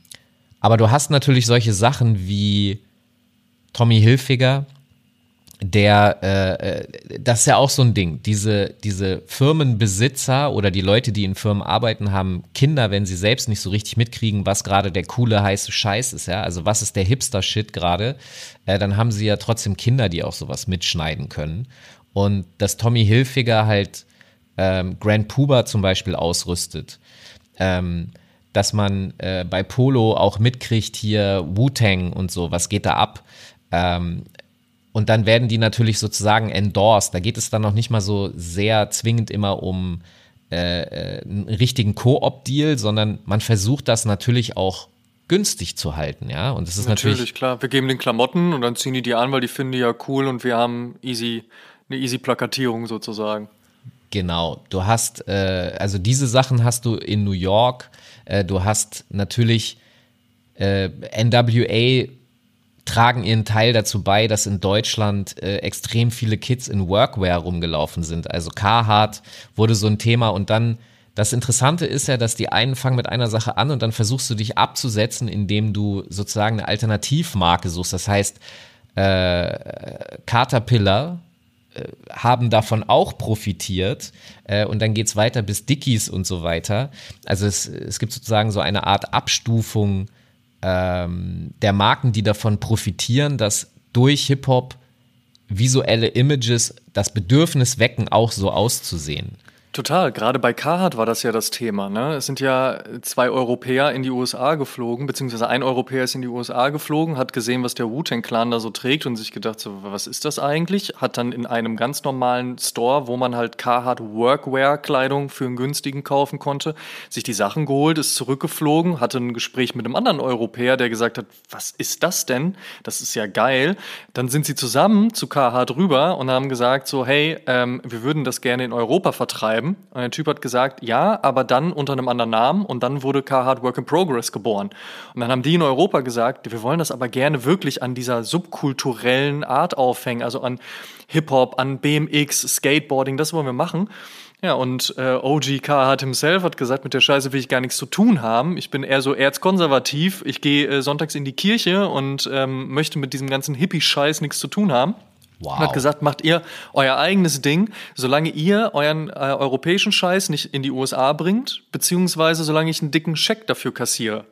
S2: aber du hast natürlich solche Sachen wie Tommy Hilfiger, der, äh, äh, das ist ja auch so ein Ding. Diese, diese Firmenbesitzer oder die Leute, die in Firmen arbeiten, haben Kinder, wenn sie selbst nicht so richtig mitkriegen, was gerade der coole, heiße Scheiß ist, ja. Also was ist der Hipster-Shit gerade, äh, dann haben sie ja trotzdem Kinder, die auch sowas mitschneiden können. Und dass Tommy Hilfiger halt ähm, Grand Puba zum Beispiel ausrüstet, ähm, dass man äh, bei Polo auch mitkriegt hier Wu-Tang und so, was geht da ab? Ähm, und dann werden die natürlich sozusagen endorsed. Da geht es dann noch nicht mal so sehr zwingend immer um äh, äh, einen richtigen Koop-Deal, sondern man versucht das natürlich auch günstig zu halten, ja. Und das ist natürlich, natürlich
S1: klar. Wir geben den Klamotten und dann ziehen die die an, weil die finden die ja cool und wir haben easy eine easy Plakatierung sozusagen.
S2: Genau. Du hast äh, also diese Sachen hast du in New York. Äh, du hast natürlich äh, NWA tragen ihren Teil dazu bei, dass in Deutschland äh, extrem viele Kids in Workwear rumgelaufen sind. Also Carhartt wurde so ein Thema und dann das Interessante ist ja, dass die einen fangen mit einer Sache an und dann versuchst du dich abzusetzen, indem du sozusagen eine Alternativmarke suchst. Das heißt, äh, Caterpillar äh, haben davon auch profitiert äh, und dann geht's weiter bis Dickies und so weiter. Also es, es gibt sozusagen so eine Art Abstufung ähm, der Marken, die davon profitieren, dass durch Hip-Hop visuelle Images das Bedürfnis wecken, auch so auszusehen.
S1: Total, gerade bei Carhartt war das ja das Thema. Ne? Es sind ja zwei Europäer in die USA geflogen, beziehungsweise ein Europäer ist in die USA geflogen, hat gesehen, was der Wu-Tang-Clan da so trägt und sich gedacht, so, was ist das eigentlich? Hat dann in einem ganz normalen Store, wo man halt Carhartt Workwear-Kleidung für einen günstigen kaufen konnte, sich die Sachen geholt, ist zurückgeflogen, hatte ein Gespräch mit einem anderen Europäer, der gesagt hat, was ist das denn? Das ist ja geil. Dann sind sie zusammen zu Carhartt rüber und haben gesagt so, hey, ähm, wir würden das gerne in Europa vertreiben schreiben. Und der Typ hat gesagt, ja, aber dann unter einem anderen Namen und dann wurde Carhartt Work in Progress geboren. Und dann haben die in Europa gesagt, wir wollen das aber gerne wirklich an dieser subkulturellen Art aufhängen, also an Hip-Hop, an BMX, Skateboarding, das wollen wir machen. Ja, und äh, OG Carhartt himself hat gesagt, mit der Scheiße will ich gar nichts zu tun haben. Ich bin eher so erzkonservativ. Ich gehe äh, sonntags in die Kirche und ähm, möchte mit diesem ganzen Hippie-Scheiß nichts zu tun haben. Wow. Und hat gesagt, macht ihr euer eigenes Ding, solange ihr euren äh, europäischen Scheiß nicht in die USA bringt, beziehungsweise solange ich einen dicken Scheck dafür kassiere.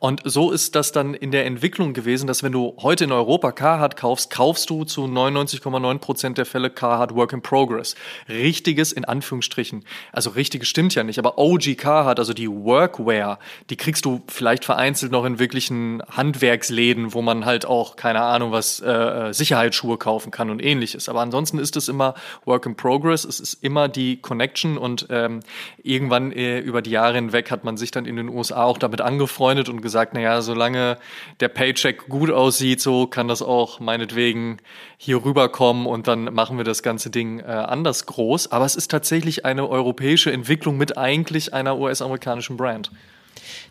S1: Und so ist das dann in der Entwicklung gewesen, dass wenn du heute in Europa Carhartt kaufst, kaufst du zu 99,9 Prozent der Fälle Carhartt Work in Progress. Richtiges in Anführungsstrichen. Also richtiges stimmt ja nicht, aber OG Carhartt, also die Workwear, die kriegst du vielleicht vereinzelt noch in wirklichen Handwerksläden, wo man halt auch, keine Ahnung, was, äh, äh Sicherheitsschuhe kaufen kann und ähnliches. Aber ansonsten ist es immer Work in Progress. Es ist immer die Connection und ähm, irgendwann äh, über die Jahre hinweg hat man sich dann in den USA auch damit angefreundet und gesagt, naja, solange der Paycheck gut aussieht, so kann das auch meinetwegen hier rüberkommen und dann machen wir das ganze Ding äh, anders groß. Aber es ist tatsächlich eine europäische Entwicklung mit eigentlich einer US-amerikanischen Brand.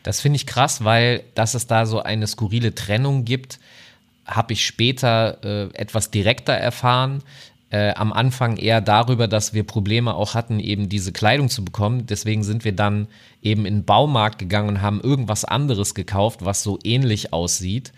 S2: Das finde ich krass, weil dass es da so eine skurrile Trennung gibt, habe ich später äh, etwas direkter erfahren äh, am Anfang eher darüber, dass wir Probleme auch hatten, eben diese Kleidung zu bekommen. Deswegen sind wir dann eben in den Baumarkt gegangen und haben irgendwas anderes gekauft, was so ähnlich aussieht.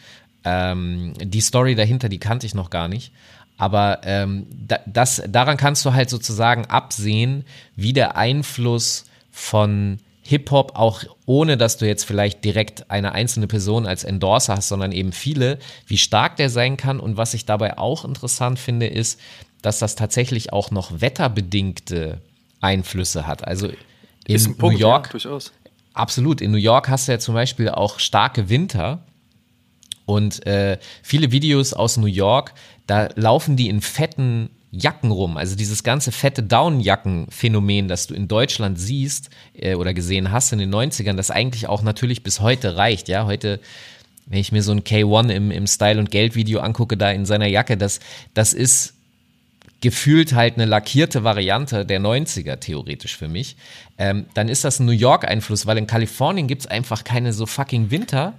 S2: Ähm, die Story dahinter, die kannte ich noch gar nicht. Aber ähm, das, daran kannst du halt sozusagen absehen, wie der Einfluss von Hip-Hop auch ohne, dass du jetzt vielleicht direkt eine einzelne Person als Endorser hast, sondern eben viele, wie stark der sein kann. Und was ich dabei auch interessant finde, ist, dass das tatsächlich auch noch wetterbedingte Einflüsse hat. Also in Punkt, New York, ja, durchaus. absolut, in New York hast du ja zum Beispiel auch starke Winter. Und äh, viele Videos aus New York, da laufen die in fetten Jacken rum. Also dieses ganze fette Downjacken-Phänomen, das du in Deutschland siehst äh, oder gesehen hast in den 90ern, das eigentlich auch natürlich bis heute reicht. Ja, heute, wenn ich mir so ein K1 im, im Style- und Geld-Video angucke, da in seiner Jacke, das, das ist gefühlt halt eine lackierte Variante der 90er theoretisch für mich. Ähm, dann ist das ein New York-Einfluss, weil in Kalifornien gibt es einfach keine so fucking Winter.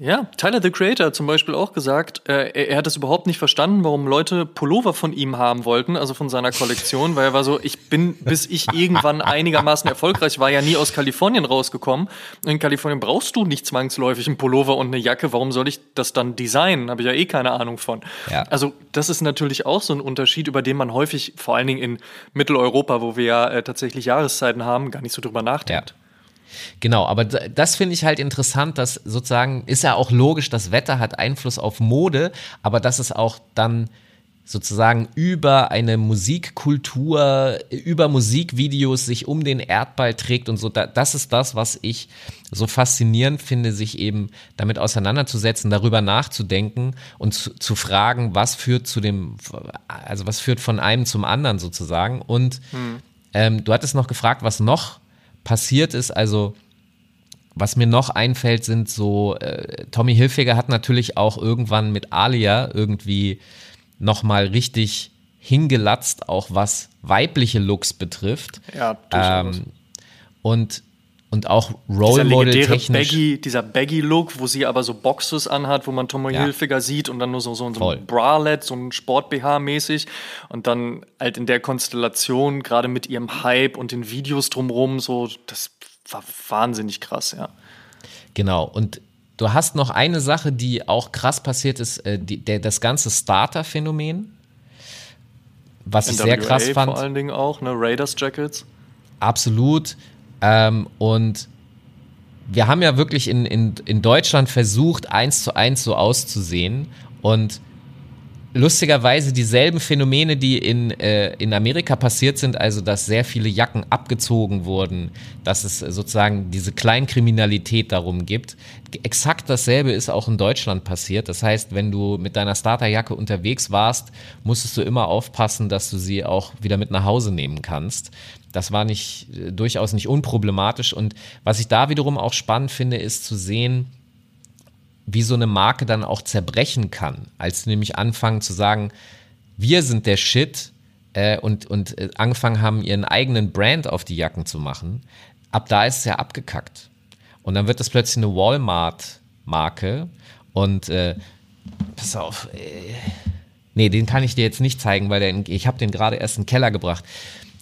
S1: Ja, Tyler the Creator hat zum Beispiel auch gesagt, äh, er, er, hat es überhaupt nicht verstanden, warum Leute Pullover von ihm haben wollten, also von seiner Kollektion, weil er war so, ich bin, bis ich irgendwann einigermaßen erfolgreich war, ja nie aus Kalifornien rausgekommen. In Kalifornien brauchst du nicht zwangsläufig einen Pullover und eine Jacke, warum soll ich das dann designen? Habe ich ja eh keine Ahnung von. Ja. Also das ist natürlich auch so ein Unterschied, über den man häufig, vor allen Dingen in Mitteleuropa, wo wir ja äh, tatsächlich Jahreszeiten haben, gar nicht so drüber nachdenkt.
S2: Ja. Genau, aber das finde ich halt interessant, dass sozusagen ist ja auch logisch, das Wetter hat Einfluss auf Mode, aber dass es auch dann sozusagen über eine Musikkultur, über Musikvideos sich um den Erdball trägt und so. Das ist das, was ich so faszinierend finde, sich eben damit auseinanderzusetzen, darüber nachzudenken und zu, zu fragen, was führt zu dem, also was führt von einem zum anderen sozusagen. Und hm. ähm, du hattest noch gefragt, was noch passiert ist. Also was mir noch einfällt, sind so, äh, Tommy Hilfiger hat natürlich auch irgendwann mit Alia irgendwie nochmal richtig hingelatzt, auch was weibliche Looks betrifft. Ja, durchaus. Ähm, und und auch Role Model technisch.
S1: Baggy, dieser Baggy-Look, wo sie aber so Boxes anhat, wo man Tommy ja. Hilfiger sieht und dann nur so, so, so ein Bralette, so ein Sport-BH-mäßig. Und dann halt in der Konstellation, gerade mit ihrem Hype und den Videos drumrum, so, das war wahnsinnig krass, ja.
S2: Genau. Und du hast noch eine Sache, die auch krass passiert ist, äh, die, der, das ganze Starter-Phänomen. Was NWA ich sehr krass fand.
S1: Vor allen Dingen auch, ne? Raiders Jackets.
S2: Absolut. Ähm, und wir haben ja wirklich in, in, in Deutschland versucht, eins zu eins so auszusehen. Und lustigerweise dieselben Phänomene, die in, äh, in Amerika passiert sind, also dass sehr viele Jacken abgezogen wurden, dass es sozusagen diese Kleinkriminalität darum gibt. Exakt dasselbe ist auch in Deutschland passiert. Das heißt, wenn du mit deiner Starterjacke unterwegs warst, musstest du immer aufpassen, dass du sie auch wieder mit nach Hause nehmen kannst. Das war nicht, äh, durchaus nicht unproblematisch. Und was ich da wiederum auch spannend finde, ist zu sehen, wie so eine Marke dann auch zerbrechen kann, als sie nämlich anfangen zu sagen, wir sind der Shit äh, und, und äh, angefangen haben, ihren eigenen Brand auf die Jacken zu machen. Ab da ist es ja abgekackt. Und dann wird das plötzlich eine Walmart-Marke und äh, pass auf, äh, nee, den kann ich dir jetzt nicht zeigen, weil der, ich habe den gerade erst in den Keller gebracht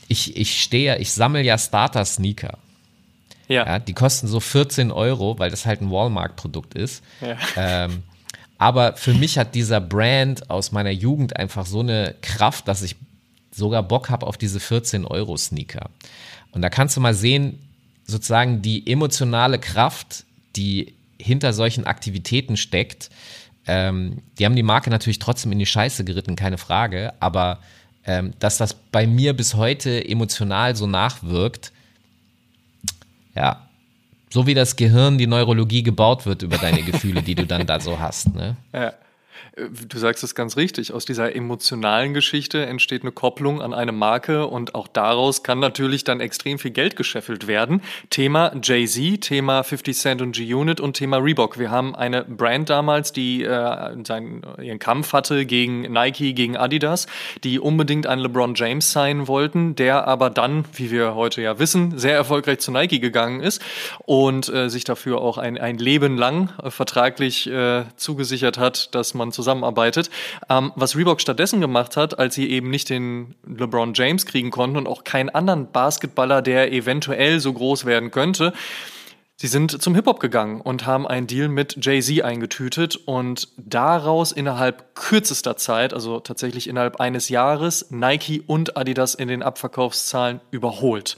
S2: ich, ich stehe, ich sammle ja Starter-Sneaker. Ja. ja. Die kosten so 14 Euro, weil das halt ein Walmart-Produkt ist. Ja. Ähm, aber für mich hat dieser Brand aus meiner Jugend einfach so eine Kraft, dass ich sogar Bock habe auf diese 14 Euro Sneaker. Und da kannst du mal sehen, sozusagen die emotionale Kraft, die hinter solchen Aktivitäten steckt. Ähm, die haben die Marke natürlich trotzdem in die Scheiße geritten, keine Frage. Aber ähm, dass das bei mir bis heute emotional so nachwirkt. Ja, so wie das Gehirn, die Neurologie gebaut wird über deine Gefühle, die du dann da so hast. Ne?
S1: Ja. Du sagst es ganz richtig. Aus dieser emotionalen Geschichte entsteht eine Kopplung an eine Marke und auch daraus kann natürlich dann extrem viel Geld gescheffelt werden. Thema Jay-Z, Thema 50 Cent und G-Unit und Thema Reebok. Wir haben eine Brand damals, die äh, seinen, ihren Kampf hatte gegen Nike, gegen Adidas, die unbedingt einen LeBron James sein wollten, der aber dann, wie wir heute ja wissen, sehr erfolgreich zu Nike gegangen ist und äh, sich dafür auch ein, ein Leben lang äh, vertraglich äh, zugesichert hat, dass man zusammen zusammenarbeitet. Ähm, was Reebok stattdessen gemacht hat, als sie eben nicht den LeBron James kriegen konnten und auch keinen anderen Basketballer, der eventuell so groß werden könnte, Sie sind zum Hip-Hop gegangen und haben einen Deal mit Jay-Z eingetütet und daraus innerhalb kürzester Zeit, also tatsächlich innerhalb eines Jahres, Nike und Adidas in den Abverkaufszahlen überholt.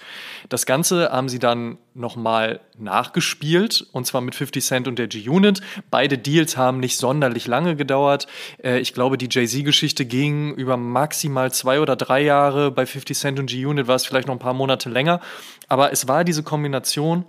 S1: Das Ganze haben sie dann nochmal nachgespielt und zwar mit 50 Cent und der G-Unit. Beide Deals haben nicht sonderlich lange gedauert. Äh, ich glaube, die Jay-Z-Geschichte ging über maximal zwei oder drei Jahre. Bei 50 Cent und G-Unit war es vielleicht noch ein paar Monate länger. Aber es war diese Kombination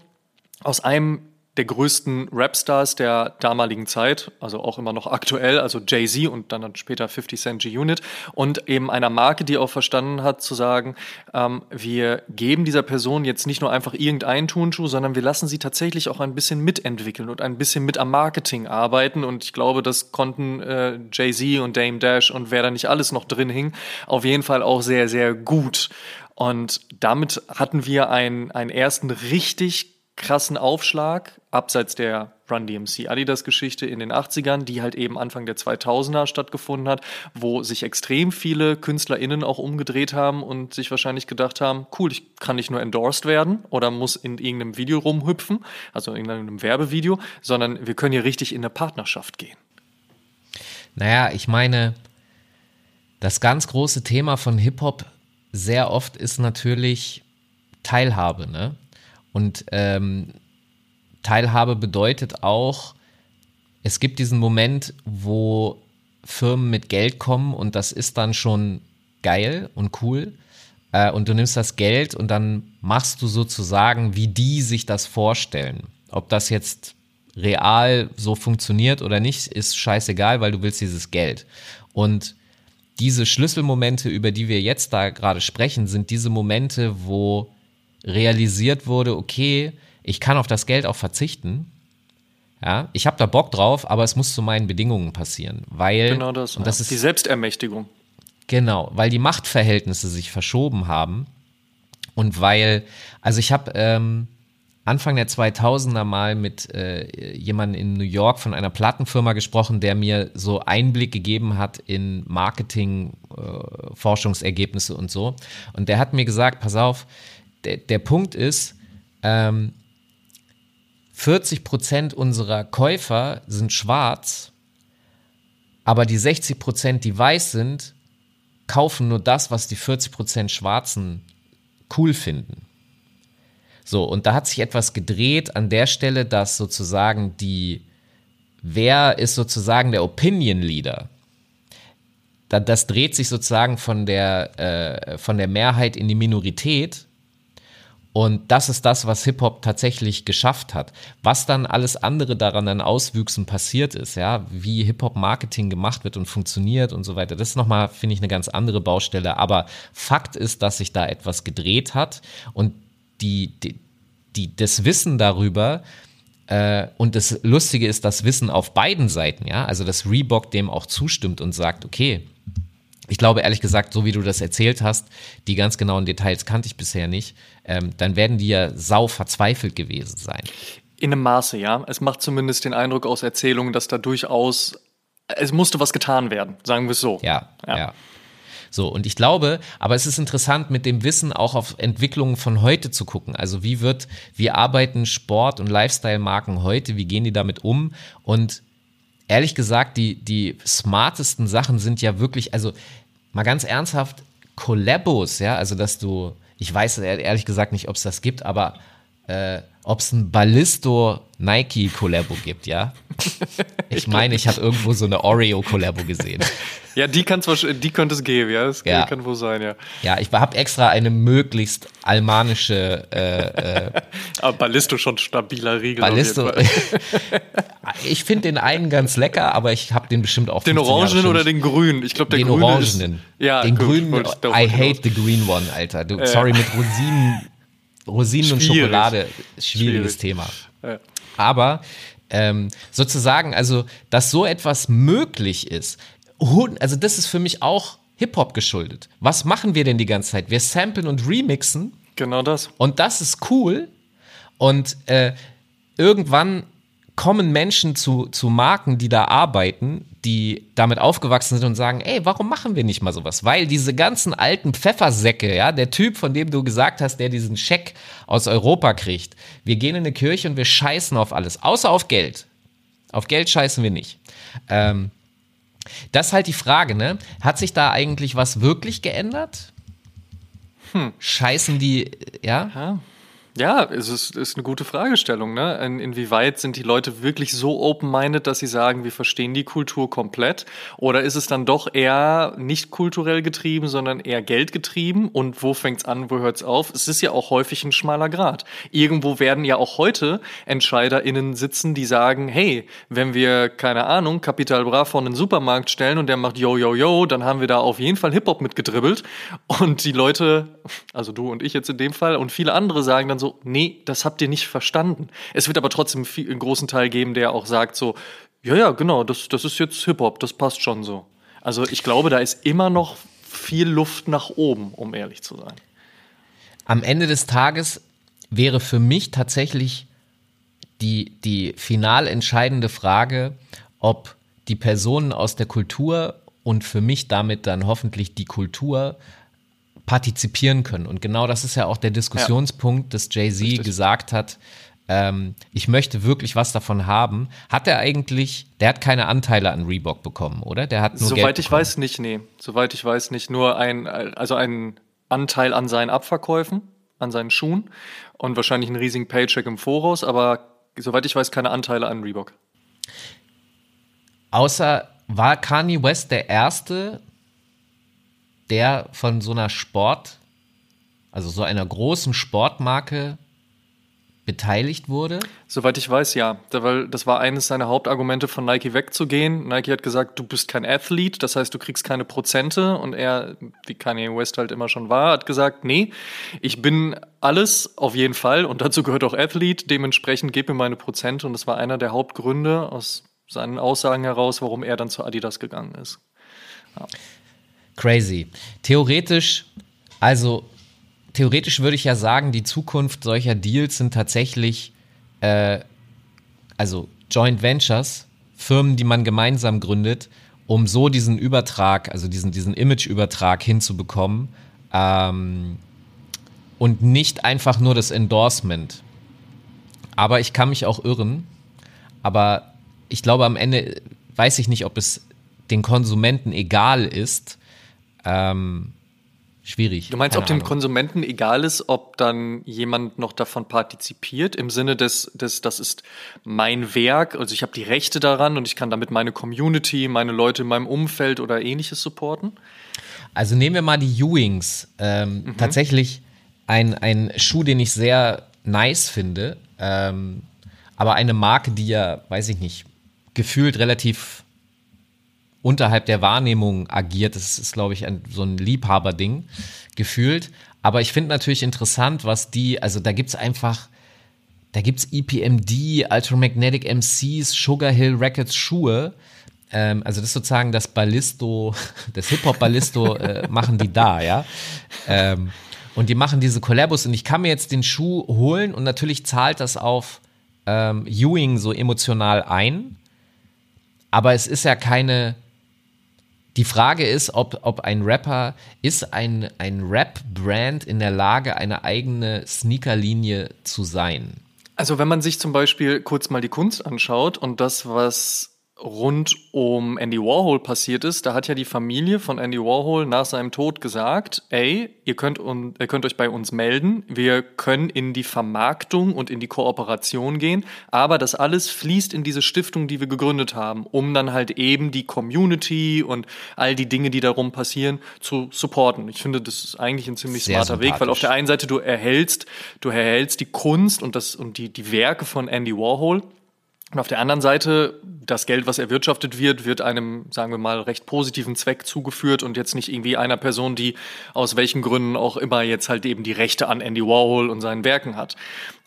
S1: aus einem der größten Rapstars der damaligen Zeit, also auch immer noch aktuell, also Jay-Z und dann später 50 Cent G-Unit und eben einer Marke, die auch verstanden hat zu sagen, ähm, wir geben dieser Person jetzt nicht nur einfach irgendeinen Turnschuh, sondern wir lassen sie tatsächlich auch ein bisschen mitentwickeln und ein bisschen mit am Marketing arbeiten und ich glaube, das konnten äh, Jay-Z und Dame Dash und wer da nicht alles noch drin hing, auf jeden Fall auch sehr, sehr gut. Und damit hatten wir einen, einen ersten richtig krassen Aufschlag, abseits der Run DMC Adidas Geschichte in den 80ern, die halt eben Anfang der 2000er stattgefunden hat, wo sich extrem viele KünstlerInnen auch umgedreht haben und sich wahrscheinlich gedacht haben, cool, ich kann nicht nur endorsed werden oder muss in irgendeinem Video rumhüpfen, also in einem Werbevideo, sondern wir können hier richtig in eine Partnerschaft gehen.
S2: Naja, ich meine, das ganz große Thema von Hip-Hop sehr oft ist natürlich Teilhabe, ne? Und ähm, Teilhabe bedeutet auch, es gibt diesen Moment, wo Firmen mit Geld kommen und das ist dann schon geil und cool. Äh, und du nimmst das Geld und dann machst du sozusagen, wie die sich das vorstellen. Ob das jetzt real so funktioniert oder nicht, ist scheißegal, weil du willst dieses Geld. Und diese Schlüsselmomente, über die wir jetzt da gerade sprechen, sind diese Momente, wo realisiert wurde, okay, ich kann auf das Geld auch verzichten. Ja, ich habe da Bock drauf, aber es muss zu meinen Bedingungen passieren, weil
S1: genau das, und das ja. ist die Selbstermächtigung.
S2: Genau, weil die Machtverhältnisse sich verschoben haben und weil, also ich habe ähm, Anfang der 2000er mal mit äh, jemandem in New York von einer Plattenfirma gesprochen, der mir so Einblick gegeben hat in Marketing, äh, Forschungsergebnisse und so. Und der hat mir gesagt, pass auf, der, der Punkt ist, ähm, 40 Prozent unserer Käufer sind schwarz, aber die 60 Prozent, die weiß sind, kaufen nur das, was die 40 Prozent Schwarzen cool finden. So, und da hat sich etwas gedreht an der Stelle, dass sozusagen die, wer ist sozusagen der Opinion Leader? das dreht sich sozusagen von der, äh, von der Mehrheit in die Minorität und das ist das, was Hip-Hop tatsächlich geschafft hat. Was dann alles andere daran an Auswüchsen passiert ist, ja, wie Hip-Hop-Marketing gemacht wird und funktioniert und so weiter, das ist nochmal, finde ich, eine ganz andere Baustelle. Aber Fakt ist, dass sich da etwas gedreht hat und die, die, die das Wissen darüber, äh, und das Lustige ist, das Wissen auf beiden Seiten, ja, also dass Reebok dem auch zustimmt und sagt, okay, ich glaube ehrlich gesagt, so wie du das erzählt hast, die ganz genauen Details kannte ich bisher nicht, ähm, dann werden die ja sau verzweifelt gewesen sein.
S1: In einem Maße, ja. Es macht zumindest den Eindruck aus Erzählungen, dass da durchaus, es musste was getan werden, sagen wir es so.
S2: Ja, ja. ja. So, und ich glaube, aber es ist interessant, mit dem Wissen auch auf Entwicklungen von heute zu gucken. Also wie wird, wie arbeiten Sport- und Lifestyle-Marken heute, wie gehen die damit um? Und ehrlich gesagt, die, die smartesten Sachen sind ja wirklich, also mal ganz ernsthaft, Collabos, ja, also dass du, ich weiß ehrlich gesagt nicht, ob es das gibt, aber äh, ob es ein Ballisto Nike Collabo gibt, ja. Ich meine, ich habe irgendwo so eine Oreo Collabo gesehen.
S1: Ja, die, kann's, die könnte es geben, ja. Das
S2: ja.
S1: kann wohl sein, ja.
S2: Ja, ich habe extra eine möglichst almanische. Äh,
S1: äh, Aber Ballisto schon stabiler Riegel.
S2: Ballisto. ich finde den einen ganz lecker, aber ich habe den bestimmt auch.
S1: Den orangenen oder den grünen? Ich glaube, der
S2: den
S1: grüne
S2: orangenen.
S1: Ist, ja,
S2: den gut, grünen. I hate the green one, Alter. Du, sorry, mit Rosinen, Rosinen und Schokolade. Schwieriges Schwierig. Thema. Ja. Aber ähm, sozusagen, also, dass so etwas möglich ist, also das ist für mich auch Hip-Hop geschuldet. Was machen wir denn die ganze Zeit? Wir samplen und remixen.
S1: Genau das.
S2: Und das ist cool. Und äh, irgendwann kommen Menschen zu, zu Marken, die da arbeiten, die damit aufgewachsen sind und sagen, ey, warum machen wir nicht mal sowas? Weil diese ganzen alten Pfeffersäcke, ja, der Typ, von dem du gesagt hast, der diesen Scheck aus Europa kriegt, wir gehen in eine Kirche und wir scheißen auf alles, außer auf Geld. Auf Geld scheißen wir nicht. Ähm, das ist halt die Frage, ne? Hat sich da eigentlich was wirklich geändert? Hm. Scheißen die, ja?
S1: ja. Ja, es ist, ist eine gute Fragestellung. Ne? In, inwieweit sind die Leute wirklich so open-minded, dass sie sagen, wir verstehen die Kultur komplett? Oder ist es dann doch eher nicht kulturell getrieben, sondern eher geldgetrieben? Und wo fängt's an, wo hört's auf? Es ist ja auch häufig ein schmaler Grad. Irgendwo werden ja auch heute EntscheiderInnen sitzen, die sagen, hey, wenn wir, keine Ahnung, Capital Bra vor einen Supermarkt stellen und der macht yo, yo, yo, dann haben wir da auf jeden Fall Hip-Hop mitgedribbelt. Und die Leute, also du und ich jetzt in dem Fall und viele andere sagen dann so, nee, das habt ihr nicht verstanden. Es wird aber trotzdem viel, einen großen Teil geben, der auch sagt so, ja, ja, genau, das, das ist jetzt Hip-Hop, das passt schon so. Also ich glaube, da ist immer noch viel Luft nach oben, um ehrlich zu sein.
S2: Am Ende des Tages wäre für mich tatsächlich die, die final entscheidende Frage, ob die Personen aus der Kultur und für mich damit dann hoffentlich die Kultur partizipieren können. Und genau das ist ja auch der Diskussionspunkt, ja. dass Jay-Z gesagt hat, ähm, ich möchte wirklich was davon haben. Hat er eigentlich, der hat keine Anteile an Reebok bekommen, oder? Der hat nur
S1: Soweit Geld ich bekommen. weiß nicht, nee. Soweit ich weiß nicht. Nur ein, also ein Anteil an seinen Abverkäufen, an seinen Schuhen und wahrscheinlich einen riesigen Paycheck im Voraus, aber soweit ich weiß, keine Anteile an Reebok.
S2: Außer war Kanye West der Erste, der von so einer Sport, also so einer großen Sportmarke beteiligt wurde?
S1: Soweit ich weiß, ja. Das war eines seiner Hauptargumente von Nike wegzugehen. Nike hat gesagt, du bist kein Athlet, das heißt, du kriegst keine Prozente. Und er, wie Kanye West halt immer schon war, hat gesagt, nee, ich bin alles auf jeden Fall und dazu gehört auch Athlet. Dementsprechend gib mir meine Prozente. Und das war einer der Hauptgründe aus seinen Aussagen heraus, warum er dann zu Adidas gegangen ist.
S2: Ja. Crazy. Theoretisch, also theoretisch würde ich ja sagen, die Zukunft solcher Deals sind tatsächlich, äh, also Joint Ventures, Firmen, die man gemeinsam gründet, um so diesen Übertrag, also diesen, diesen Image-Übertrag hinzubekommen ähm, und nicht einfach nur das Endorsement. Aber ich kann mich auch irren. Aber ich glaube, am Ende weiß ich nicht, ob es den Konsumenten egal ist, ähm, schwierig.
S1: Du meinst, ob dem Konsumenten egal ist, ob dann jemand noch davon partizipiert, im Sinne des, des das ist mein Werk, also ich habe die Rechte daran und ich kann damit meine Community, meine Leute in meinem Umfeld oder ähnliches supporten?
S2: Also nehmen wir mal die Ewings. Ähm, mhm. Tatsächlich ein, ein Schuh, den ich sehr nice finde, ähm, aber eine Marke, die ja, weiß ich nicht, gefühlt relativ unterhalb der Wahrnehmung agiert. Das ist, glaube ich, ein, so ein Liebhaberding gefühlt. Aber ich finde natürlich interessant, was die, also da gibt es einfach, da gibt es EPMD, Ultramagnetic MCs, Sugar Hill Records Schuhe. Ähm, also das ist sozusagen das Ballisto, das Hip-Hop-Ballisto äh, machen die da, ja. Ähm, und die machen diese Collabos und ich kann mir jetzt den Schuh holen und natürlich zahlt das auf ähm, Ewing so emotional ein. Aber es ist ja keine, die Frage ist, ob, ob ein Rapper, ist ein, ein Rap-Brand in der Lage, eine eigene Sneakerlinie zu sein?
S1: Also wenn man sich zum Beispiel kurz mal die Kunst anschaut und das, was rund um Andy Warhol passiert ist, da hat ja die Familie von Andy Warhol nach seinem Tod gesagt, ey, ihr könnt, un, ihr könnt euch bei uns melden, wir können in die Vermarktung und in die Kooperation gehen, aber das alles fließt in diese Stiftung, die wir gegründet haben, um dann halt eben die Community und all die Dinge, die darum passieren, zu supporten. Ich finde, das ist eigentlich ein ziemlich Sehr smarter Weg, weil auf der einen Seite du erhältst, du erhältst die Kunst und das und die, die Werke von Andy Warhol, und auf der anderen Seite, das Geld, was erwirtschaftet wird, wird einem, sagen wir mal, recht positiven Zweck zugeführt und jetzt nicht irgendwie einer Person, die aus welchen Gründen auch immer jetzt halt eben die Rechte an Andy Warhol und seinen Werken hat.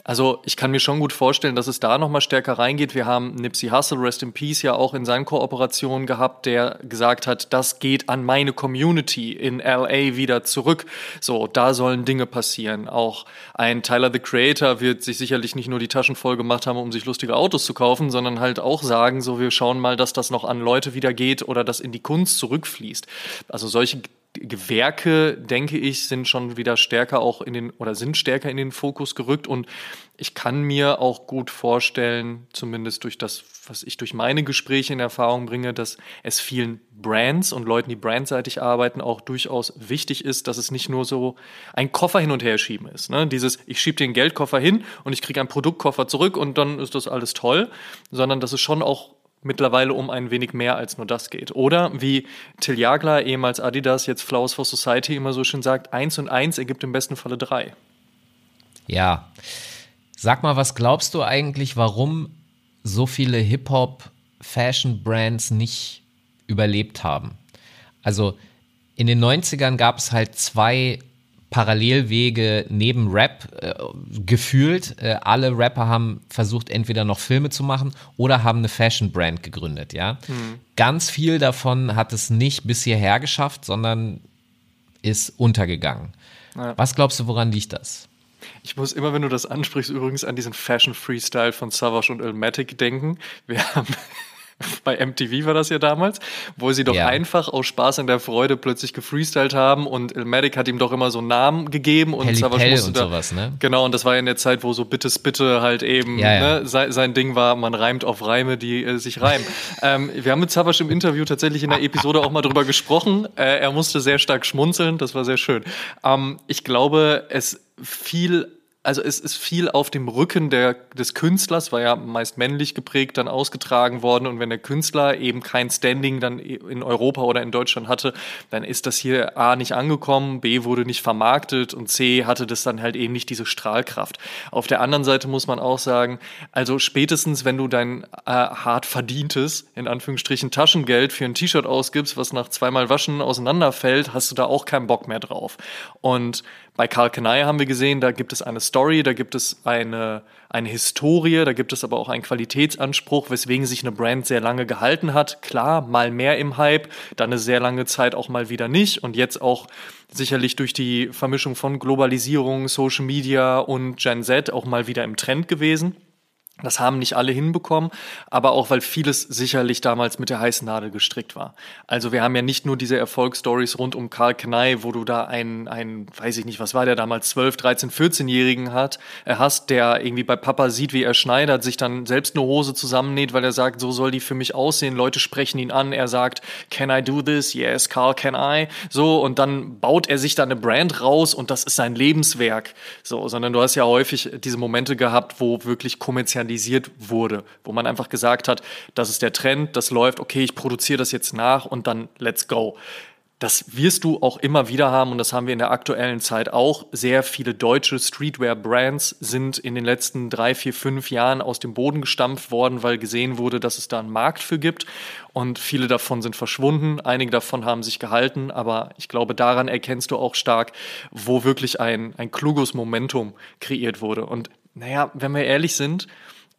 S1: Also ich kann mir schon gut vorstellen, dass es da nochmal stärker reingeht. Wir haben Nipsey Hussle, Rest in Peace, ja auch in seinen Kooperationen gehabt, der gesagt hat, das geht an meine Community in LA wieder zurück. So, da sollen Dinge passieren. Auch ein Tyler the Creator wird sich sicherlich nicht nur die Taschen voll gemacht haben, um sich lustige Autos zu kaufen, sondern halt auch sagen, so wir schauen mal, dass das noch an Leute wieder geht oder das in die Kunst zurückfließt. Also solche Gewerke, denke ich, sind schon wieder stärker auch in den oder sind stärker in den Fokus gerückt und ich kann mir auch gut vorstellen, zumindest durch das, was ich durch meine Gespräche in Erfahrung bringe, dass es vielen Brands und Leuten, die brandseitig arbeiten, auch durchaus wichtig ist, dass es nicht nur so ein Koffer hin und her schieben ist. Ne? Dieses, ich schiebe den Geldkoffer hin und ich kriege einen Produktkoffer zurück und dann ist das alles toll, sondern dass es schon auch mittlerweile um ein wenig mehr als nur das geht. Oder wie Till Jagler, ehemals Adidas, jetzt Flowers for Society immer so schön sagt, eins und eins ergibt im besten Falle drei.
S2: Ja. Sag mal, was glaubst du eigentlich, warum so viele Hip-Hop-Fashion-Brands nicht überlebt haben? Also in den 90ern gab es halt zwei Parallelwege neben Rap äh, gefühlt. Äh, alle Rapper haben versucht, entweder noch Filme zu machen oder haben eine Fashion-Brand gegründet, ja. Mhm. Ganz viel davon hat es nicht bis hierher geschafft, sondern ist untergegangen. Ja. Was glaubst du, woran liegt das?
S1: Ich muss immer, wenn du das ansprichst, übrigens an diesen Fashion Freestyle von Savage und Elmatic denken. Wir haben bei MTV war das ja damals, wo sie doch ja. einfach aus Spaß und der Freude plötzlich gefreestylt haben und Ilmatic hat ihm doch immer so einen Namen gegeben und
S2: Savage musste und da, sowas, ne?
S1: Genau, und das war ja in der Zeit, wo so Bittes Bitte halt eben ja, ja. Ne, sein, sein, Ding war, man reimt auf Reime, die äh, sich reimen. ähm, wir haben mit Savage im Interview tatsächlich in der Episode auch mal drüber gesprochen. Äh, er musste sehr stark schmunzeln, das war sehr schön. Ähm, ich glaube, es fiel also es ist viel auf dem Rücken der, des Künstlers, war ja meist männlich geprägt, dann ausgetragen worden. Und wenn der Künstler eben kein Standing dann in Europa oder in Deutschland hatte, dann ist das hier A nicht angekommen, B wurde nicht vermarktet und C hatte das dann halt eben nicht diese Strahlkraft. Auf der anderen Seite muss man auch sagen, also spätestens, wenn du dein äh, hart verdientes, in Anführungsstrichen, Taschengeld für ein T-Shirt ausgibst, was nach zweimal Waschen auseinanderfällt, hast du da auch keinen Bock mehr drauf. Und bei Karl Kenai haben wir gesehen, da gibt es eine Story, da gibt es eine, eine Historie, da gibt es aber auch einen Qualitätsanspruch, weswegen sich eine Brand sehr lange gehalten hat. Klar, mal mehr im Hype, dann eine sehr lange Zeit auch mal wieder nicht und jetzt auch sicherlich durch die Vermischung von Globalisierung, Social Media und Gen Z auch mal wieder im Trend gewesen. Das haben nicht alle hinbekommen, aber auch weil vieles sicherlich damals mit der heißen Nadel gestrickt war. Also wir haben ja nicht nur diese Erfolgsstories rund um Karl Knei, wo du da einen, einen, weiß ich nicht, was war der damals, 12, 13, 14-Jährigen hat, er hast, der irgendwie bei Papa sieht, wie er schneidert, sich dann selbst eine Hose zusammennäht, weil er sagt, so soll die für mich aussehen. Leute sprechen ihn an, er sagt, can I do this? Yes, Carl, can I? So, und dann baut er sich da eine Brand raus und das ist sein Lebenswerk. So, sondern du hast ja häufig diese Momente gehabt, wo wirklich kommerziell kommerzialisiert wurde, wo man einfach gesagt hat, das ist der Trend, das läuft, okay, ich produziere das jetzt nach und dann let's go. Das wirst du auch immer wieder haben und das haben wir in der aktuellen Zeit auch. Sehr viele deutsche Streetwear-Brands sind in den letzten drei, vier, fünf Jahren aus dem Boden gestampft worden, weil gesehen wurde, dass es da einen Markt für gibt. Und viele davon sind verschwunden, einige davon haben sich gehalten, aber ich glaube, daran erkennst du auch stark, wo wirklich ein, ein kluges Momentum kreiert wurde. Und naja, wenn wir ehrlich sind,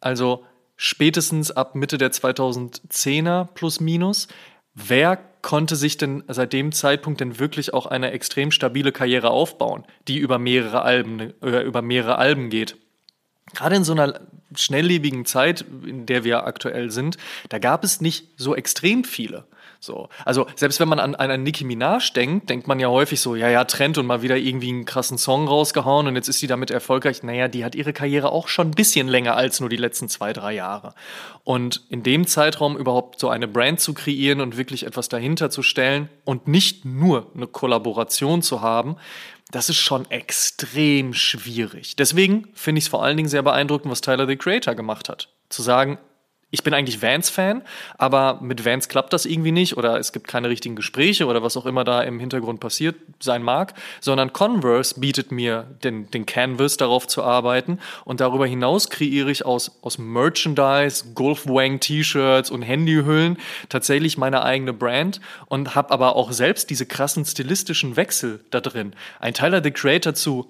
S1: also spätestens ab Mitte der 2010er plus minus, wer konnte sich denn seit dem Zeitpunkt denn wirklich auch eine extrem stabile Karriere aufbauen, die über mehrere Alben, äh, über mehrere Alben geht? Gerade in so einer schnelllebigen Zeit, in der wir aktuell sind, da gab es nicht so extrem viele. So. Also selbst wenn man an, an Nicki Minaj denkt, denkt man ja häufig so, ja, ja, Trend und mal wieder irgendwie einen krassen Song rausgehauen und jetzt ist sie damit erfolgreich. Naja, die hat ihre Karriere auch schon ein bisschen länger als nur die letzten zwei, drei Jahre. Und in dem Zeitraum überhaupt so eine Brand zu kreieren und wirklich etwas dahinter zu stellen und nicht nur eine Kollaboration zu haben, das ist schon extrem schwierig. Deswegen finde ich es vor allen Dingen sehr beeindruckend, was Tyler the Creator gemacht hat. Zu sagen, ich bin eigentlich Vans-Fan, aber mit Vans klappt das irgendwie nicht oder es gibt keine richtigen Gespräche oder was auch immer da im Hintergrund passiert sein mag, sondern Converse bietet mir den, den Canvas, darauf zu arbeiten und darüber hinaus kreiere ich aus, aus Merchandise, Golfwang-T-Shirts und Handyhüllen tatsächlich meine eigene Brand und habe aber auch selbst diese krassen stilistischen Wechsel da drin. Ein Tyler the Creator zu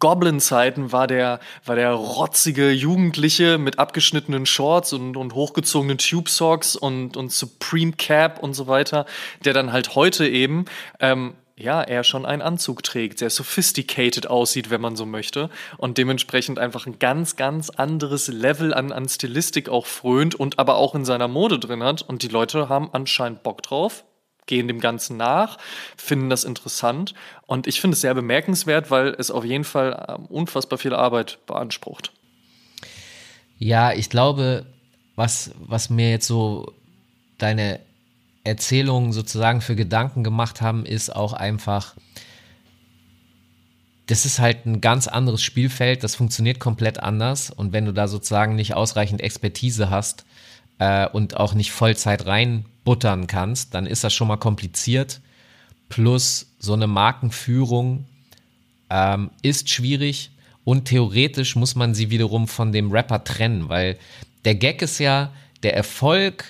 S1: Goblin-Zeiten war der, war der rotzige Jugendliche mit abgeschnittenen Shorts und, und hochgezogenen Tube-Socks und, und Supreme Cap und so weiter, der dann halt heute eben ähm, ja, er schon einen Anzug trägt, sehr sophisticated aussieht, wenn man so möchte. Und dementsprechend einfach ein ganz, ganz anderes Level an, an Stilistik auch frönt und aber auch in seiner Mode drin hat. Und die Leute haben anscheinend Bock drauf, gehen dem Ganzen nach, finden das interessant. Und ich finde es sehr bemerkenswert, weil es auf jeden Fall ähm, unfassbar viel Arbeit beansprucht.
S2: Ja, ich glaube, was, was mir jetzt so deine Erzählungen sozusagen für Gedanken gemacht haben, ist auch einfach, das ist halt ein ganz anderes Spielfeld, das funktioniert komplett anders und wenn du da sozusagen nicht ausreichend Expertise hast äh, und auch nicht Vollzeit reinbuttern kannst, dann ist das schon mal kompliziert. Plus so eine Markenführung ähm, ist schwierig und theoretisch muss man sie wiederum von dem Rapper trennen, weil der Gag ist ja, der Erfolg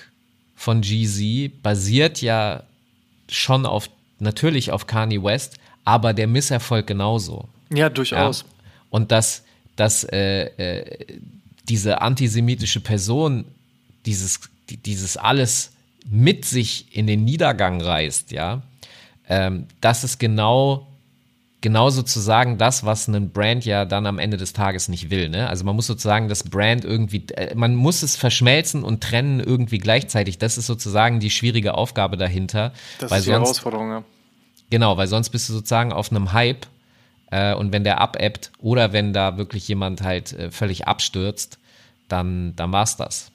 S2: von GZ basiert ja schon auf, natürlich auf Kanye West, aber der Misserfolg genauso.
S1: Ja, durchaus. Ja?
S2: Und dass, dass äh, äh, diese antisemitische Person dieses, dieses alles mit sich in den Niedergang reißt, ja, ähm, das ist genau genau sozusagen das, was ein Brand ja dann am Ende des Tages nicht will. Ne? Also man muss sozusagen das Brand irgendwie, äh, man muss es verschmelzen und trennen irgendwie gleichzeitig. Das ist sozusagen die schwierige Aufgabe dahinter.
S1: Das ist die sonst, Herausforderung, ja.
S2: Genau, weil sonst bist du sozusagen auf einem Hype äh, und wenn der abebbt oder wenn da wirklich jemand halt äh, völlig abstürzt, dann, dann war's das.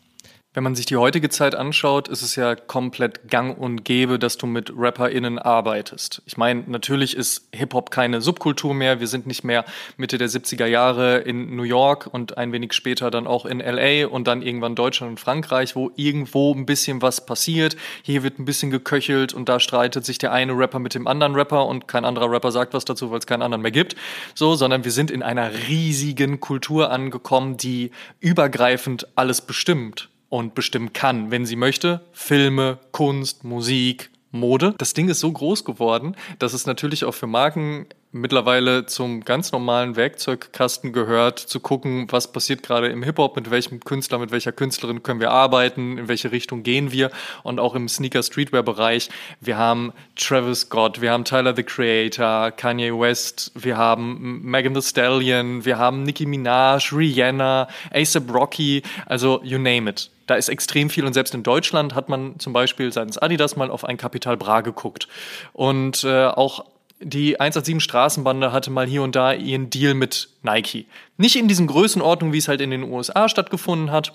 S1: Wenn man sich die heutige Zeit anschaut, ist es ja komplett gang und gäbe, dass du mit RapperInnen arbeitest. Ich meine, natürlich ist Hip-Hop keine Subkultur mehr. Wir sind nicht mehr Mitte der 70er Jahre in New York und ein wenig später dann auch in LA und dann irgendwann Deutschland und Frankreich, wo irgendwo ein bisschen was passiert. Hier wird ein bisschen geköchelt und da streitet sich der eine Rapper mit dem anderen Rapper und kein anderer Rapper sagt was dazu, weil es keinen anderen mehr gibt. So, sondern wir sind in einer riesigen Kultur angekommen, die übergreifend alles bestimmt und bestimmen kann, wenn sie möchte. Filme, Kunst, Musik, Mode. Das Ding ist so groß geworden, dass es natürlich auch für Marken mittlerweile zum ganz normalen Werkzeugkasten gehört, zu gucken, was passiert gerade im Hip-Hop, mit welchem Künstler, mit welcher Künstlerin können wir arbeiten, in welche Richtung gehen wir und auch im Sneaker-Streetwear-Bereich. Wir haben Travis Scott, wir haben Tyler the Creator, Kanye West, wir haben Megan Thee Stallion, wir haben Nicki Minaj, Rihanna, ASAP Rocky, also you name it. Da ist extrem viel und selbst in Deutschland hat man zum Beispiel seitens Adidas mal auf ein Kapital Bra geguckt. Und äh, auch die 187 Straßenbande hatte mal hier und da ihren Deal mit Nike. Nicht in diesen Größenordnungen, wie es halt in den USA stattgefunden hat.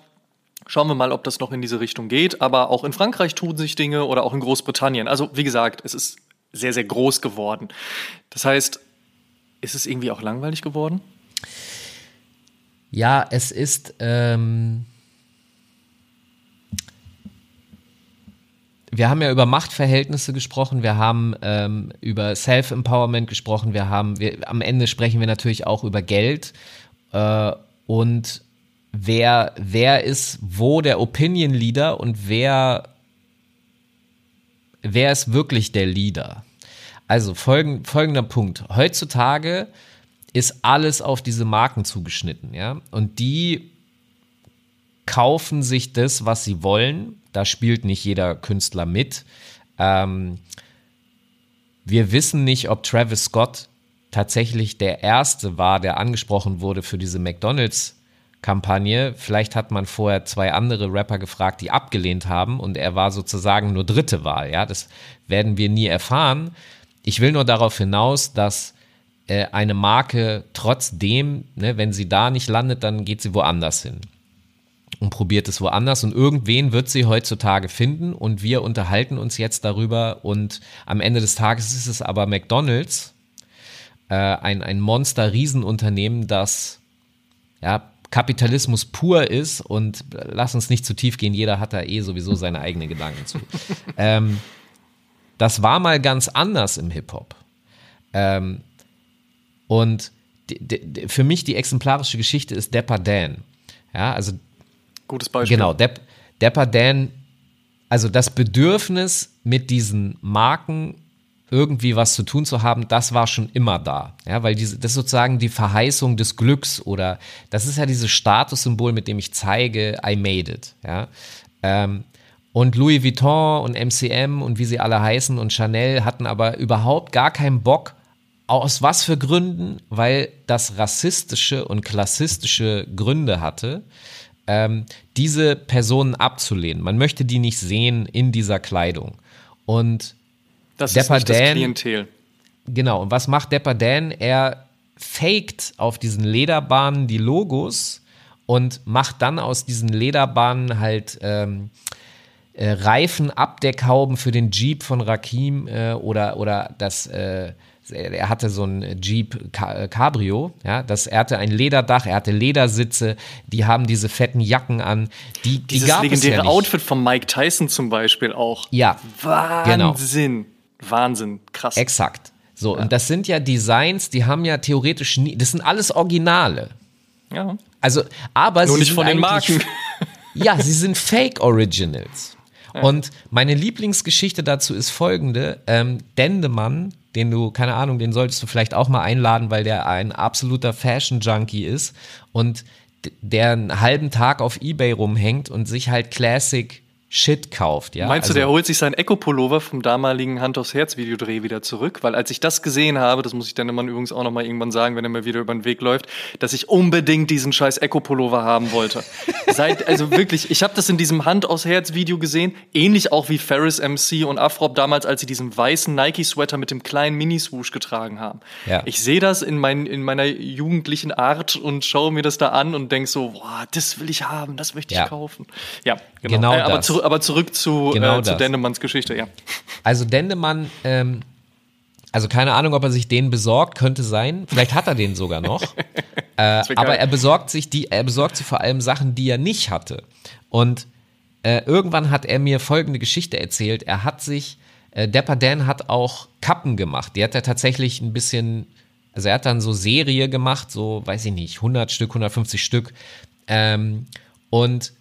S1: Schauen wir mal, ob das noch in diese Richtung geht. Aber auch in Frankreich tun sich Dinge oder auch in Großbritannien. Also wie gesagt, es ist sehr, sehr groß geworden. Das heißt, ist es irgendwie auch langweilig geworden?
S2: Ja, es ist. Ähm wir haben ja über Machtverhältnisse gesprochen, wir haben ähm, über Self-Empowerment gesprochen, wir haben, wir, am Ende sprechen wir natürlich auch über Geld äh, und wer, wer ist wo der Opinion Leader und wer, wer ist wirklich der Leader? Also folgend, folgender Punkt. Heutzutage ist alles auf diese Marken zugeschnitten, ja, und die kaufen sich das, was sie wollen da spielt nicht jeder Künstler mit. Ähm, wir wissen nicht, ob Travis Scott tatsächlich der Erste war, der angesprochen wurde für diese McDonald's-Kampagne. Vielleicht hat man vorher zwei andere Rapper gefragt, die abgelehnt haben und er war sozusagen nur dritte Wahl. Ja, das werden wir nie erfahren. Ich will nur darauf hinaus, dass äh, eine Marke trotzdem, ne, wenn sie da nicht landet, dann geht sie woanders hin und probiert es woanders und irgendwen wird sie heutzutage finden und wir unterhalten uns jetzt darüber und am Ende des Tages ist es aber McDonald's, äh, ein, ein Monster-Riesenunternehmen, das ja, Kapitalismus pur ist und lass uns nicht zu tief gehen, jeder hat da eh sowieso seine eigenen Gedanken zu. ähm, das war mal ganz anders im Hip-Hop. Ähm, und für mich die exemplarische Geschichte ist Depper Dan. Ja, also
S1: Gutes Beispiel.
S2: Genau, Depp, Depper Dan, also das Bedürfnis mit diesen Marken irgendwie was zu tun zu haben, das war schon immer da. Ja, weil diese, das ist sozusagen die Verheißung des Glücks oder das ist ja dieses Statussymbol, mit dem ich zeige, I made it. Ja. Ähm, und Louis Vuitton und MCM und wie sie alle heißen und Chanel hatten aber überhaupt gar keinen Bock, aus was für Gründen? Weil das rassistische und klassistische Gründe hatte, ähm, diese Personen abzulehnen. Man möchte die nicht sehen in dieser Kleidung. Und
S1: das ist nicht das Klientel.
S2: Genau, und was macht Depadan? Er faked auf diesen Lederbahnen die Logos und macht dann aus diesen Lederbahnen halt ähm, äh, Reifenabdeckhauben für den Jeep von Rakim äh, oder, oder das äh, er hatte so ein Jeep äh, Cabrio, ja, das, er hatte ein Lederdach, er hatte Ledersitze, die haben diese fetten Jacken an. Die, die
S1: Dieses
S2: gab
S1: legendäre
S2: ja
S1: Outfit von Mike Tyson zum Beispiel auch.
S2: Ja.
S1: Wahnsinn. Genau. Wahnsinn. Krass.
S2: Exakt. So, ja. und das sind ja Designs, die haben ja theoretisch nie, das sind alles Originale.
S1: Ja.
S2: Also, aber
S1: Nur nicht von den Marken.
S2: Ja, sie sind Fake Originals. Ja. Und meine Lieblingsgeschichte dazu ist folgende: ähm, Dendemann den du, keine Ahnung, den solltest du vielleicht auch mal einladen, weil der ein absoluter Fashion-Junkie ist und der einen halben Tag auf Ebay rumhängt und sich halt Classic Shit kauft, ja.
S1: Meinst also, du, der holt sich seinen Echo-Pullover vom damaligen Hand aufs Herz-Videodreh wieder zurück? Weil als ich das gesehen habe, das muss ich dann immer übrigens auch noch mal irgendwann sagen, wenn er mir wieder über den Weg läuft, dass ich unbedingt diesen scheiß Echo-Pullover haben wollte. Seit, also wirklich, ich habe das in diesem Hand aufs Herz-Video gesehen, ähnlich auch wie Ferris MC und Afrop damals, als sie diesen weißen Nike-Sweater mit dem kleinen Mini-Swoosh getragen haben. Ja. Ich sehe das in, mein, in meiner jugendlichen Art und schaue mir das da an und denk so, boah, das will ich haben, das möchte ich ja. kaufen. Ja, genau. genau äh, aber das. Zu, aber zurück zu, genau äh, zu Dendemanns Geschichte, ja.
S2: Also Dendemann, ähm, also keine Ahnung, ob er sich den besorgt, könnte sein. Vielleicht hat er den sogar noch. äh, aber er besorgt sich die, er besorgt sich vor allem Sachen, die er nicht hatte. Und äh, irgendwann hat er mir folgende Geschichte erzählt. Er hat sich, äh, Depper Dan hat auch Kappen gemacht. Die hat er tatsächlich ein bisschen, also er hat dann so Serie gemacht, so, weiß ich nicht, 100 Stück, 150 Stück. Ähm, und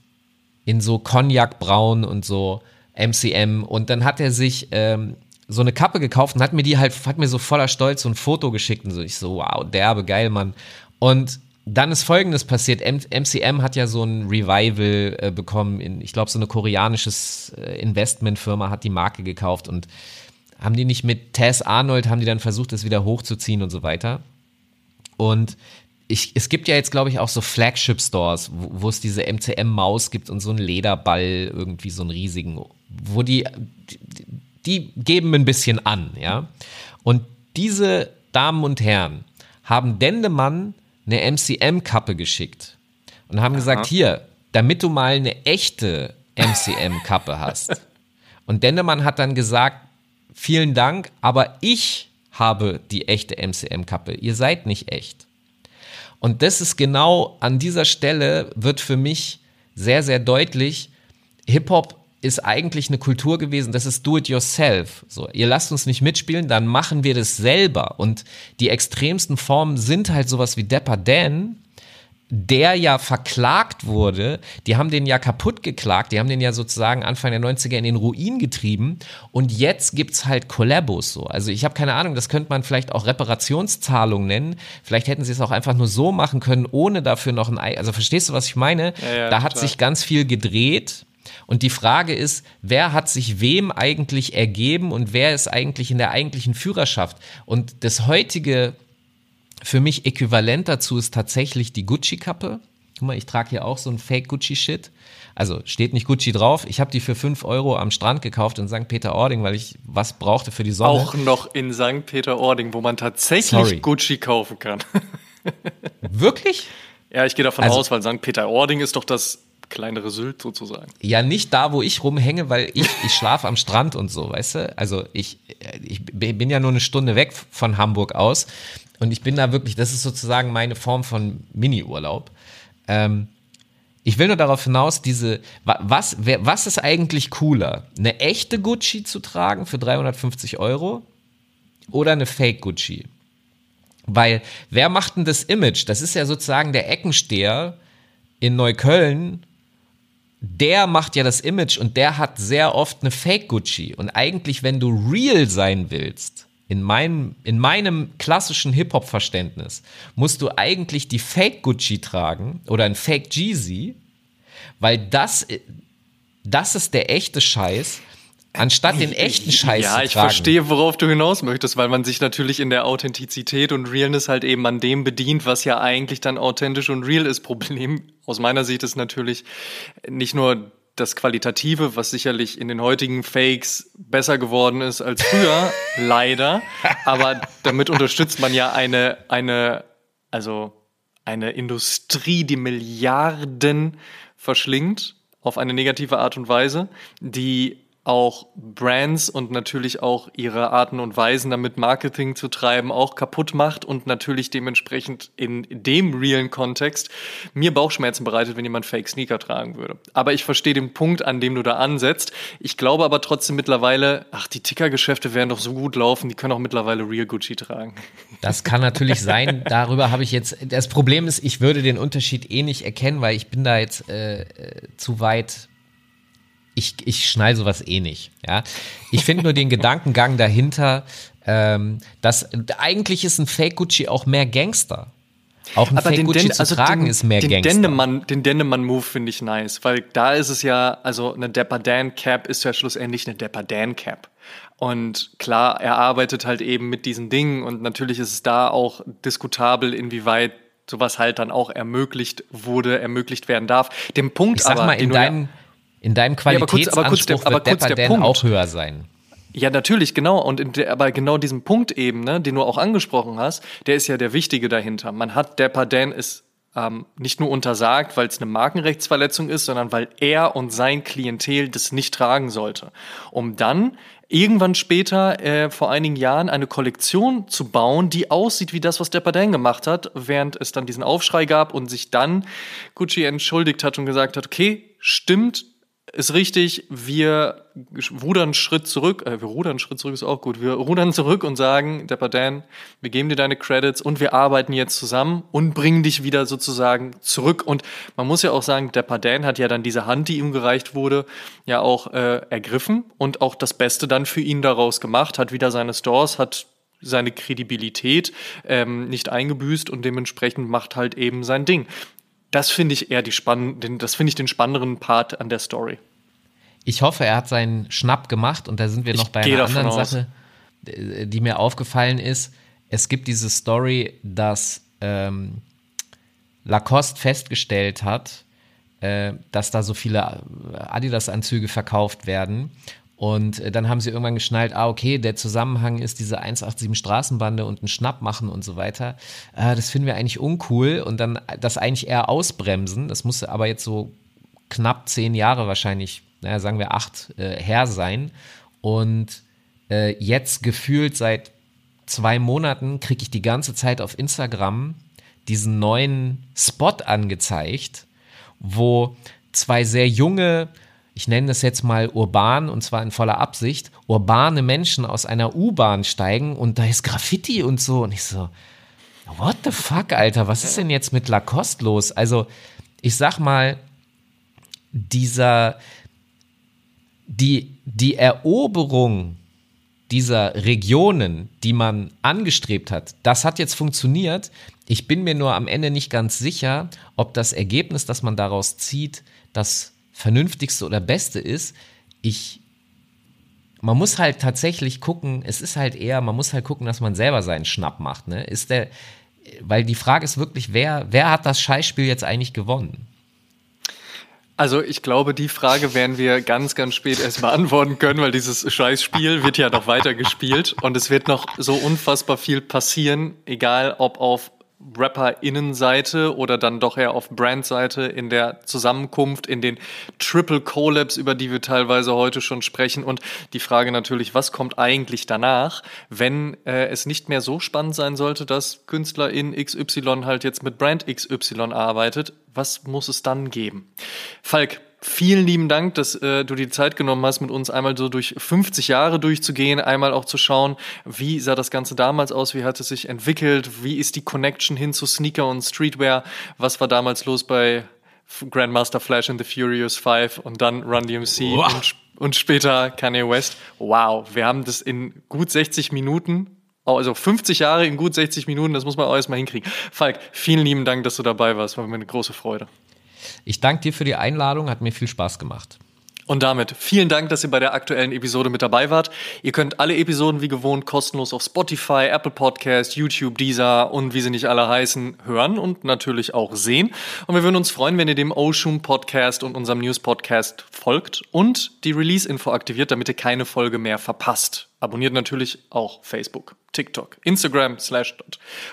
S2: in so Cognac-Braun und so MCM. Und dann hat er sich ähm, so eine Kappe gekauft und hat mir die halt, hat mir so voller Stolz so ein Foto geschickt und so. Ich so, wow, derbe, geil, Mann. Und dann ist folgendes passiert. M MCM hat ja so ein Revival äh, bekommen. In, ich glaube, so eine koreanische äh, Investmentfirma hat die Marke gekauft und haben die nicht mit Tess Arnold, haben die dann versucht, das wieder hochzuziehen und so weiter. Und ich, es gibt ja jetzt, glaube ich, auch so Flagship-Stores, wo, wo, es diese MCM-Maus gibt und so einen Lederball, irgendwie so einen riesigen, wo die, die, die geben ein bisschen an, ja. Und diese Damen und Herren haben Dendemann eine MCM-Kappe geschickt und haben Aha. gesagt, hier, damit du mal eine echte MCM-Kappe hast. Und Dendemann hat dann gesagt, vielen Dank, aber ich habe die echte MCM-Kappe. Ihr seid nicht echt. Und das ist genau an dieser Stelle wird für mich sehr, sehr deutlich, Hip-Hop ist eigentlich eine Kultur gewesen, das ist do-it-yourself. So, ihr lasst uns nicht mitspielen, dann machen wir das selber. Und die extremsten Formen sind halt sowas wie Dapper Dan, der ja verklagt wurde, die haben den ja kaputt geklagt, die haben den ja sozusagen Anfang der 90er in den Ruin getrieben und jetzt gibt's halt Kollabos so. Also ich habe keine Ahnung, das könnte man vielleicht auch Reparationszahlung nennen. Vielleicht hätten sie es auch einfach nur so machen können, ohne dafür noch ein Ei. Also verstehst du, was ich meine? Ja, ja, da total. hat sich ganz viel gedreht. Und die Frage ist, wer hat sich wem eigentlich ergeben und wer ist eigentlich in der eigentlichen Führerschaft? Und das heutige für mich äquivalent dazu ist tatsächlich die Gucci-Kappe. Guck mal, ich trage hier auch so ein Fake-Gucci-Shit. Also steht nicht Gucci drauf. Ich habe die für 5 Euro am Strand gekauft in St. Peter-Ording, weil ich was brauchte für die Sonne.
S1: Auch noch in St. Peter-Ording, wo man tatsächlich Sorry. Gucci kaufen kann.
S2: Wirklich?
S1: Ja, ich gehe davon also, aus, weil St. Peter-Ording ist doch das kleinere Sylt sozusagen.
S2: Ja, nicht da, wo ich rumhänge, weil ich, ich schlafe am Strand und so, weißt du? Also ich, ich bin ja nur eine Stunde weg von Hamburg aus. Und ich bin da wirklich, das ist sozusagen meine Form von Mini-Urlaub. Ähm, ich will nur darauf hinaus, diese, was, wer, was ist eigentlich cooler? Eine echte Gucci zu tragen für 350 Euro oder eine Fake Gucci? Weil, wer macht denn das Image? Das ist ja sozusagen der Eckensteher in Neukölln der macht ja das Image und der hat sehr oft eine Fake Gucci. Und eigentlich, wenn du real sein willst, in meinem, in meinem klassischen Hip-Hop-Verständnis, musst du eigentlich die Fake Gucci tragen oder ein Fake Jeezy, weil das, das ist der echte Scheiß. Anstatt den echten Scheiß
S1: Ja, ich verstehe, worauf du hinaus möchtest, weil man sich natürlich in der Authentizität und Realness halt eben an dem bedient, was ja eigentlich dann authentisch und real ist. Problem aus meiner Sicht ist natürlich nicht nur das Qualitative, was sicherlich in den heutigen Fakes besser geworden ist als früher, leider. Aber damit unterstützt man ja eine, eine, also eine Industrie, die Milliarden verschlingt auf eine negative Art und Weise, die auch Brands und natürlich auch ihre Arten und Weisen, damit Marketing zu treiben, auch kaputt macht und natürlich dementsprechend in dem realen Kontext mir Bauchschmerzen bereitet, wenn jemand Fake Sneaker tragen würde. Aber ich verstehe den Punkt, an dem du da ansetzt. Ich glaube aber trotzdem mittlerweile, ach, die Tickergeschäfte werden doch so gut laufen, die können auch mittlerweile Real Gucci tragen.
S2: Das kann natürlich sein. Darüber habe ich jetzt. Das Problem ist, ich würde den Unterschied eh nicht erkennen, weil ich bin da jetzt äh, äh zu weit ich, ich schnall sowas eh nicht. Ja? Ich finde nur den Gedankengang dahinter, ähm, dass eigentlich ist ein Fake Gucci auch mehr Gangster. Auch ein
S1: Aber
S2: Fake Gucci
S1: Den,
S2: zu
S1: also
S2: tragen
S1: den,
S2: ist mehr
S1: den
S2: Gangster.
S1: Dendemann, den Dendemann-Move finde ich nice, weil da ist es ja, also eine Dapper Dan Cap ist ja schlussendlich eine Dapper Dan Cap. Und klar, er arbeitet halt eben mit diesen Dingen und natürlich ist es da auch diskutabel, inwieweit sowas halt dann auch ermöglicht wurde, ermöglicht werden darf. Dem Punkt
S2: ich sag
S1: aber,
S2: mal, in deinem, in deinem Qualitätsanspruch
S1: aber kurz, aber kurz der, aber
S2: wird
S1: kurz der Punkt.
S2: auch höher sein.
S1: Ja, natürlich, genau. Und der, aber genau diesen Punkt eben, ne, den du auch angesprochen hast, der ist ja der wichtige dahinter. Man hat Dapper Dan ist ähm, nicht nur untersagt, weil es eine Markenrechtsverletzung ist, sondern weil er und sein Klientel das nicht tragen sollte. Um dann irgendwann später, äh, vor einigen Jahren, eine Kollektion zu bauen, die aussieht wie das, was Dapper Dan gemacht hat, während es dann diesen Aufschrei gab und sich dann Gucci entschuldigt hat und gesagt hat, okay, stimmt, ist richtig, wir rudern Schritt zurück, äh, wir rudern Schritt zurück ist auch gut, wir rudern zurück und sagen, Dapper Dan, wir geben dir deine Credits und wir arbeiten jetzt zusammen und bringen dich wieder sozusagen zurück. Und man muss ja auch sagen, Dapper Dan hat ja dann diese Hand, die ihm gereicht wurde, ja auch äh, ergriffen und auch das Beste dann für ihn daraus gemacht, hat wieder seine Stores, hat seine Kredibilität ähm, nicht eingebüßt und dementsprechend macht halt eben sein Ding. Das finde ich eher die spannenden, das finde ich den spannenderen Part an der Story.
S2: Ich hoffe, er hat seinen Schnapp gemacht und da sind wir noch
S1: Ich
S2: bei einer anderen. Sache, äh, die mir aufgefallen ist. Es gibt diese Story, dass ähm, Lacoste festgestellt hat, äh, dass da so viele Adidas-Anzüge verkauft werden. Und äh, dann haben sie irgendwann geschnallt, ah, okay, der Zusammenhang ist diese 187 Straßenbande und einen Schnapp machen und so weiter. Äh, das finden wir eigentlich uncool und dann das eigentlich eher ausbremsen. Das musste aber jetzt so knapp zehn Jahre wahrscheinlich, naja, sagen wir acht, äh, her sein. Und äh, jetzt gefühlt seit zwei Monaten kriege ich die ganze Zeit auf Instagram diesen neuen Spot angezeigt, wo zwei sehr junge, ich nenne das jetzt mal urban und zwar in voller Absicht, urbane Menschen aus einer U-Bahn steigen und da ist Graffiti und so. Und ich so, what the fuck, Alter, was ist denn jetzt mit Lacoste los? Also, ich sag mal, dieser, die, die Eroberung dieser Regionen, die man angestrebt hat, das hat jetzt funktioniert. Ich bin mir nur am Ende nicht ganz sicher, ob das Ergebnis, das man daraus zieht, das vernünftigste oder beste ist. Ich, man muss halt tatsächlich gucken, es ist halt eher, man muss halt gucken, dass man selber seinen Schnapp macht. Ne? Ist der, weil die Frage ist wirklich, wer, wer hat das Scheißspiel jetzt eigentlich gewonnen?
S1: Also ich glaube, die Frage werden wir ganz, ganz spät erst beantworten können, weil dieses Scheißspiel wird ja noch weiter gespielt und es wird noch so unfassbar viel passieren, egal ob auf Rapper-Innenseite oder dann doch eher auf Brand-Seite in der Zusammenkunft, in den Triple Collabs, über die wir teilweise heute schon sprechen. Und die Frage natürlich, was kommt eigentlich danach, wenn äh, es nicht mehr so spannend sein sollte, dass Künstler in XY halt jetzt mit Brand XY arbeitet? Was muss es dann geben? Falk, Vielen lieben Dank, dass äh, du die Zeit genommen hast, mit uns einmal so durch 50 Jahre durchzugehen, einmal auch zu schauen, wie sah das Ganze damals aus, wie hat es sich entwickelt, wie ist die Connection hin zu Sneaker und Streetwear, was war damals los bei Grandmaster Flash and the Furious Five und dann Run DMC wow. und, und später Kanye West. Wow, wir haben das in gut 60 Minuten also 50 Jahre in gut 60 Minuten, das muss man auch erstmal hinkriegen. Falk, vielen lieben Dank, dass du dabei warst. War mir eine große Freude.
S2: Ich danke dir für die Einladung, hat mir viel Spaß gemacht.
S1: Und damit vielen Dank, dass ihr bei der aktuellen Episode mit dabei wart. Ihr könnt alle Episoden wie gewohnt kostenlos auf Spotify, Apple Podcast, YouTube, Deezer und wie sie nicht alle heißen, hören und natürlich auch sehen. Und wir würden uns freuen, wenn ihr dem Ocean Podcast und unserem News Podcast folgt und die Release-Info aktiviert, damit ihr keine Folge mehr verpasst. Abonniert natürlich auch Facebook, TikTok, Instagram slash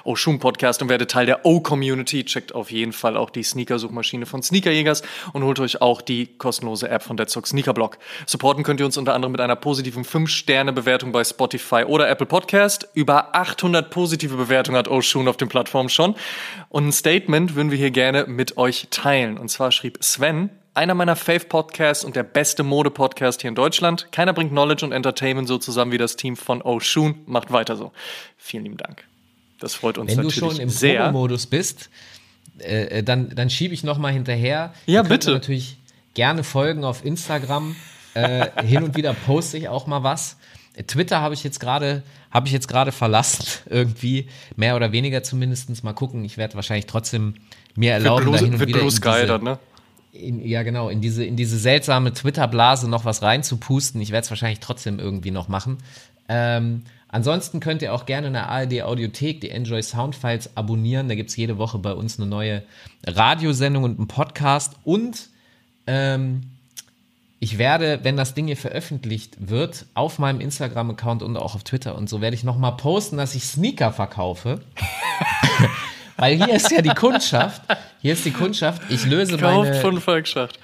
S1: Oshun Podcast und werdet Teil der O-Community. Checkt auf jeden Fall auch die Sneaker-Suchmaschine von Sneakerjägers und holt euch auch die kostenlose App von Deadstock Sneakerblog. Supporten könnt ihr uns unter anderem mit einer positiven 5-Sterne-Bewertung bei Spotify oder Apple Podcast. Über 800 positive Bewertungen hat Oshun auf den Plattformen schon. Und ein Statement würden wir hier gerne mit euch teilen. Und zwar schrieb Sven, einer meiner Fave-Podcasts und der beste Mode-Podcast hier in Deutschland. Keiner bringt Knowledge und Entertainment so zusammen wie das Team von Oshun. Macht weiter so. Vielen lieben Dank. Das freut uns
S2: Wenn
S1: natürlich
S2: sehr. Wenn du schon im
S1: sehr.
S2: modus bist, äh, dann, dann schiebe ich noch mal hinterher.
S1: Ja, bitte.
S2: natürlich gerne folgen auf Instagram. Äh, hin und wieder poste ich auch mal was. Twitter habe ich jetzt gerade habe ich jetzt gerade verlassen irgendwie mehr oder weniger zumindest mal gucken ich werde wahrscheinlich trotzdem mir erlauben
S1: Blue,
S2: da hin und
S1: wird
S2: wieder
S1: Sky
S2: diese,
S1: dann, ne?
S2: In, ja genau, in diese, in diese seltsame Twitter-Blase noch was reinzupusten. Ich werde es wahrscheinlich trotzdem irgendwie noch machen. Ähm, ansonsten könnt ihr auch gerne in der ARD Audiothek die Enjoy Soundfiles abonnieren. Da gibt es jede Woche bei uns eine neue Radiosendung und einen Podcast. Und ähm, ich werde, wenn das Ding hier veröffentlicht wird, auf meinem Instagram-Account und auch auf Twitter und so, werde ich nochmal posten, dass ich Sneaker verkaufe. Weil hier ist ja die Kundschaft. Hier ist die Kundschaft. Ich löse
S1: Kauft
S2: meine
S1: von Volksschacht.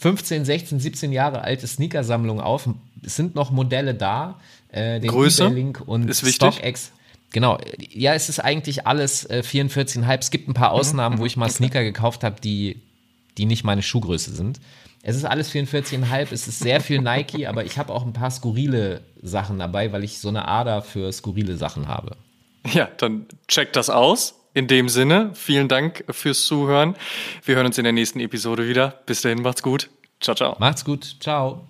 S2: 15, 16, 17 Jahre alte Sneakersammlung auf. Es sind noch Modelle da. Äh, den
S1: Größe
S2: Link und
S1: ist wichtig.
S2: StockX. Genau, ja, es ist eigentlich alles äh, 44,5. Es gibt ein paar Ausnahmen, wo ich mal Sneaker gekauft habe, die, die nicht meine Schuhgröße sind. Es ist alles 44,5, es ist sehr viel Nike, aber ich habe auch ein paar skurrile Sachen dabei, weil ich so eine Ader für skurrile Sachen habe.
S1: Ja, dann checkt das aus. In dem Sinne, vielen Dank fürs Zuhören. Wir hören uns in der nächsten Episode wieder. Bis dahin, macht's gut. Ciao, ciao.
S2: Macht's gut. Ciao.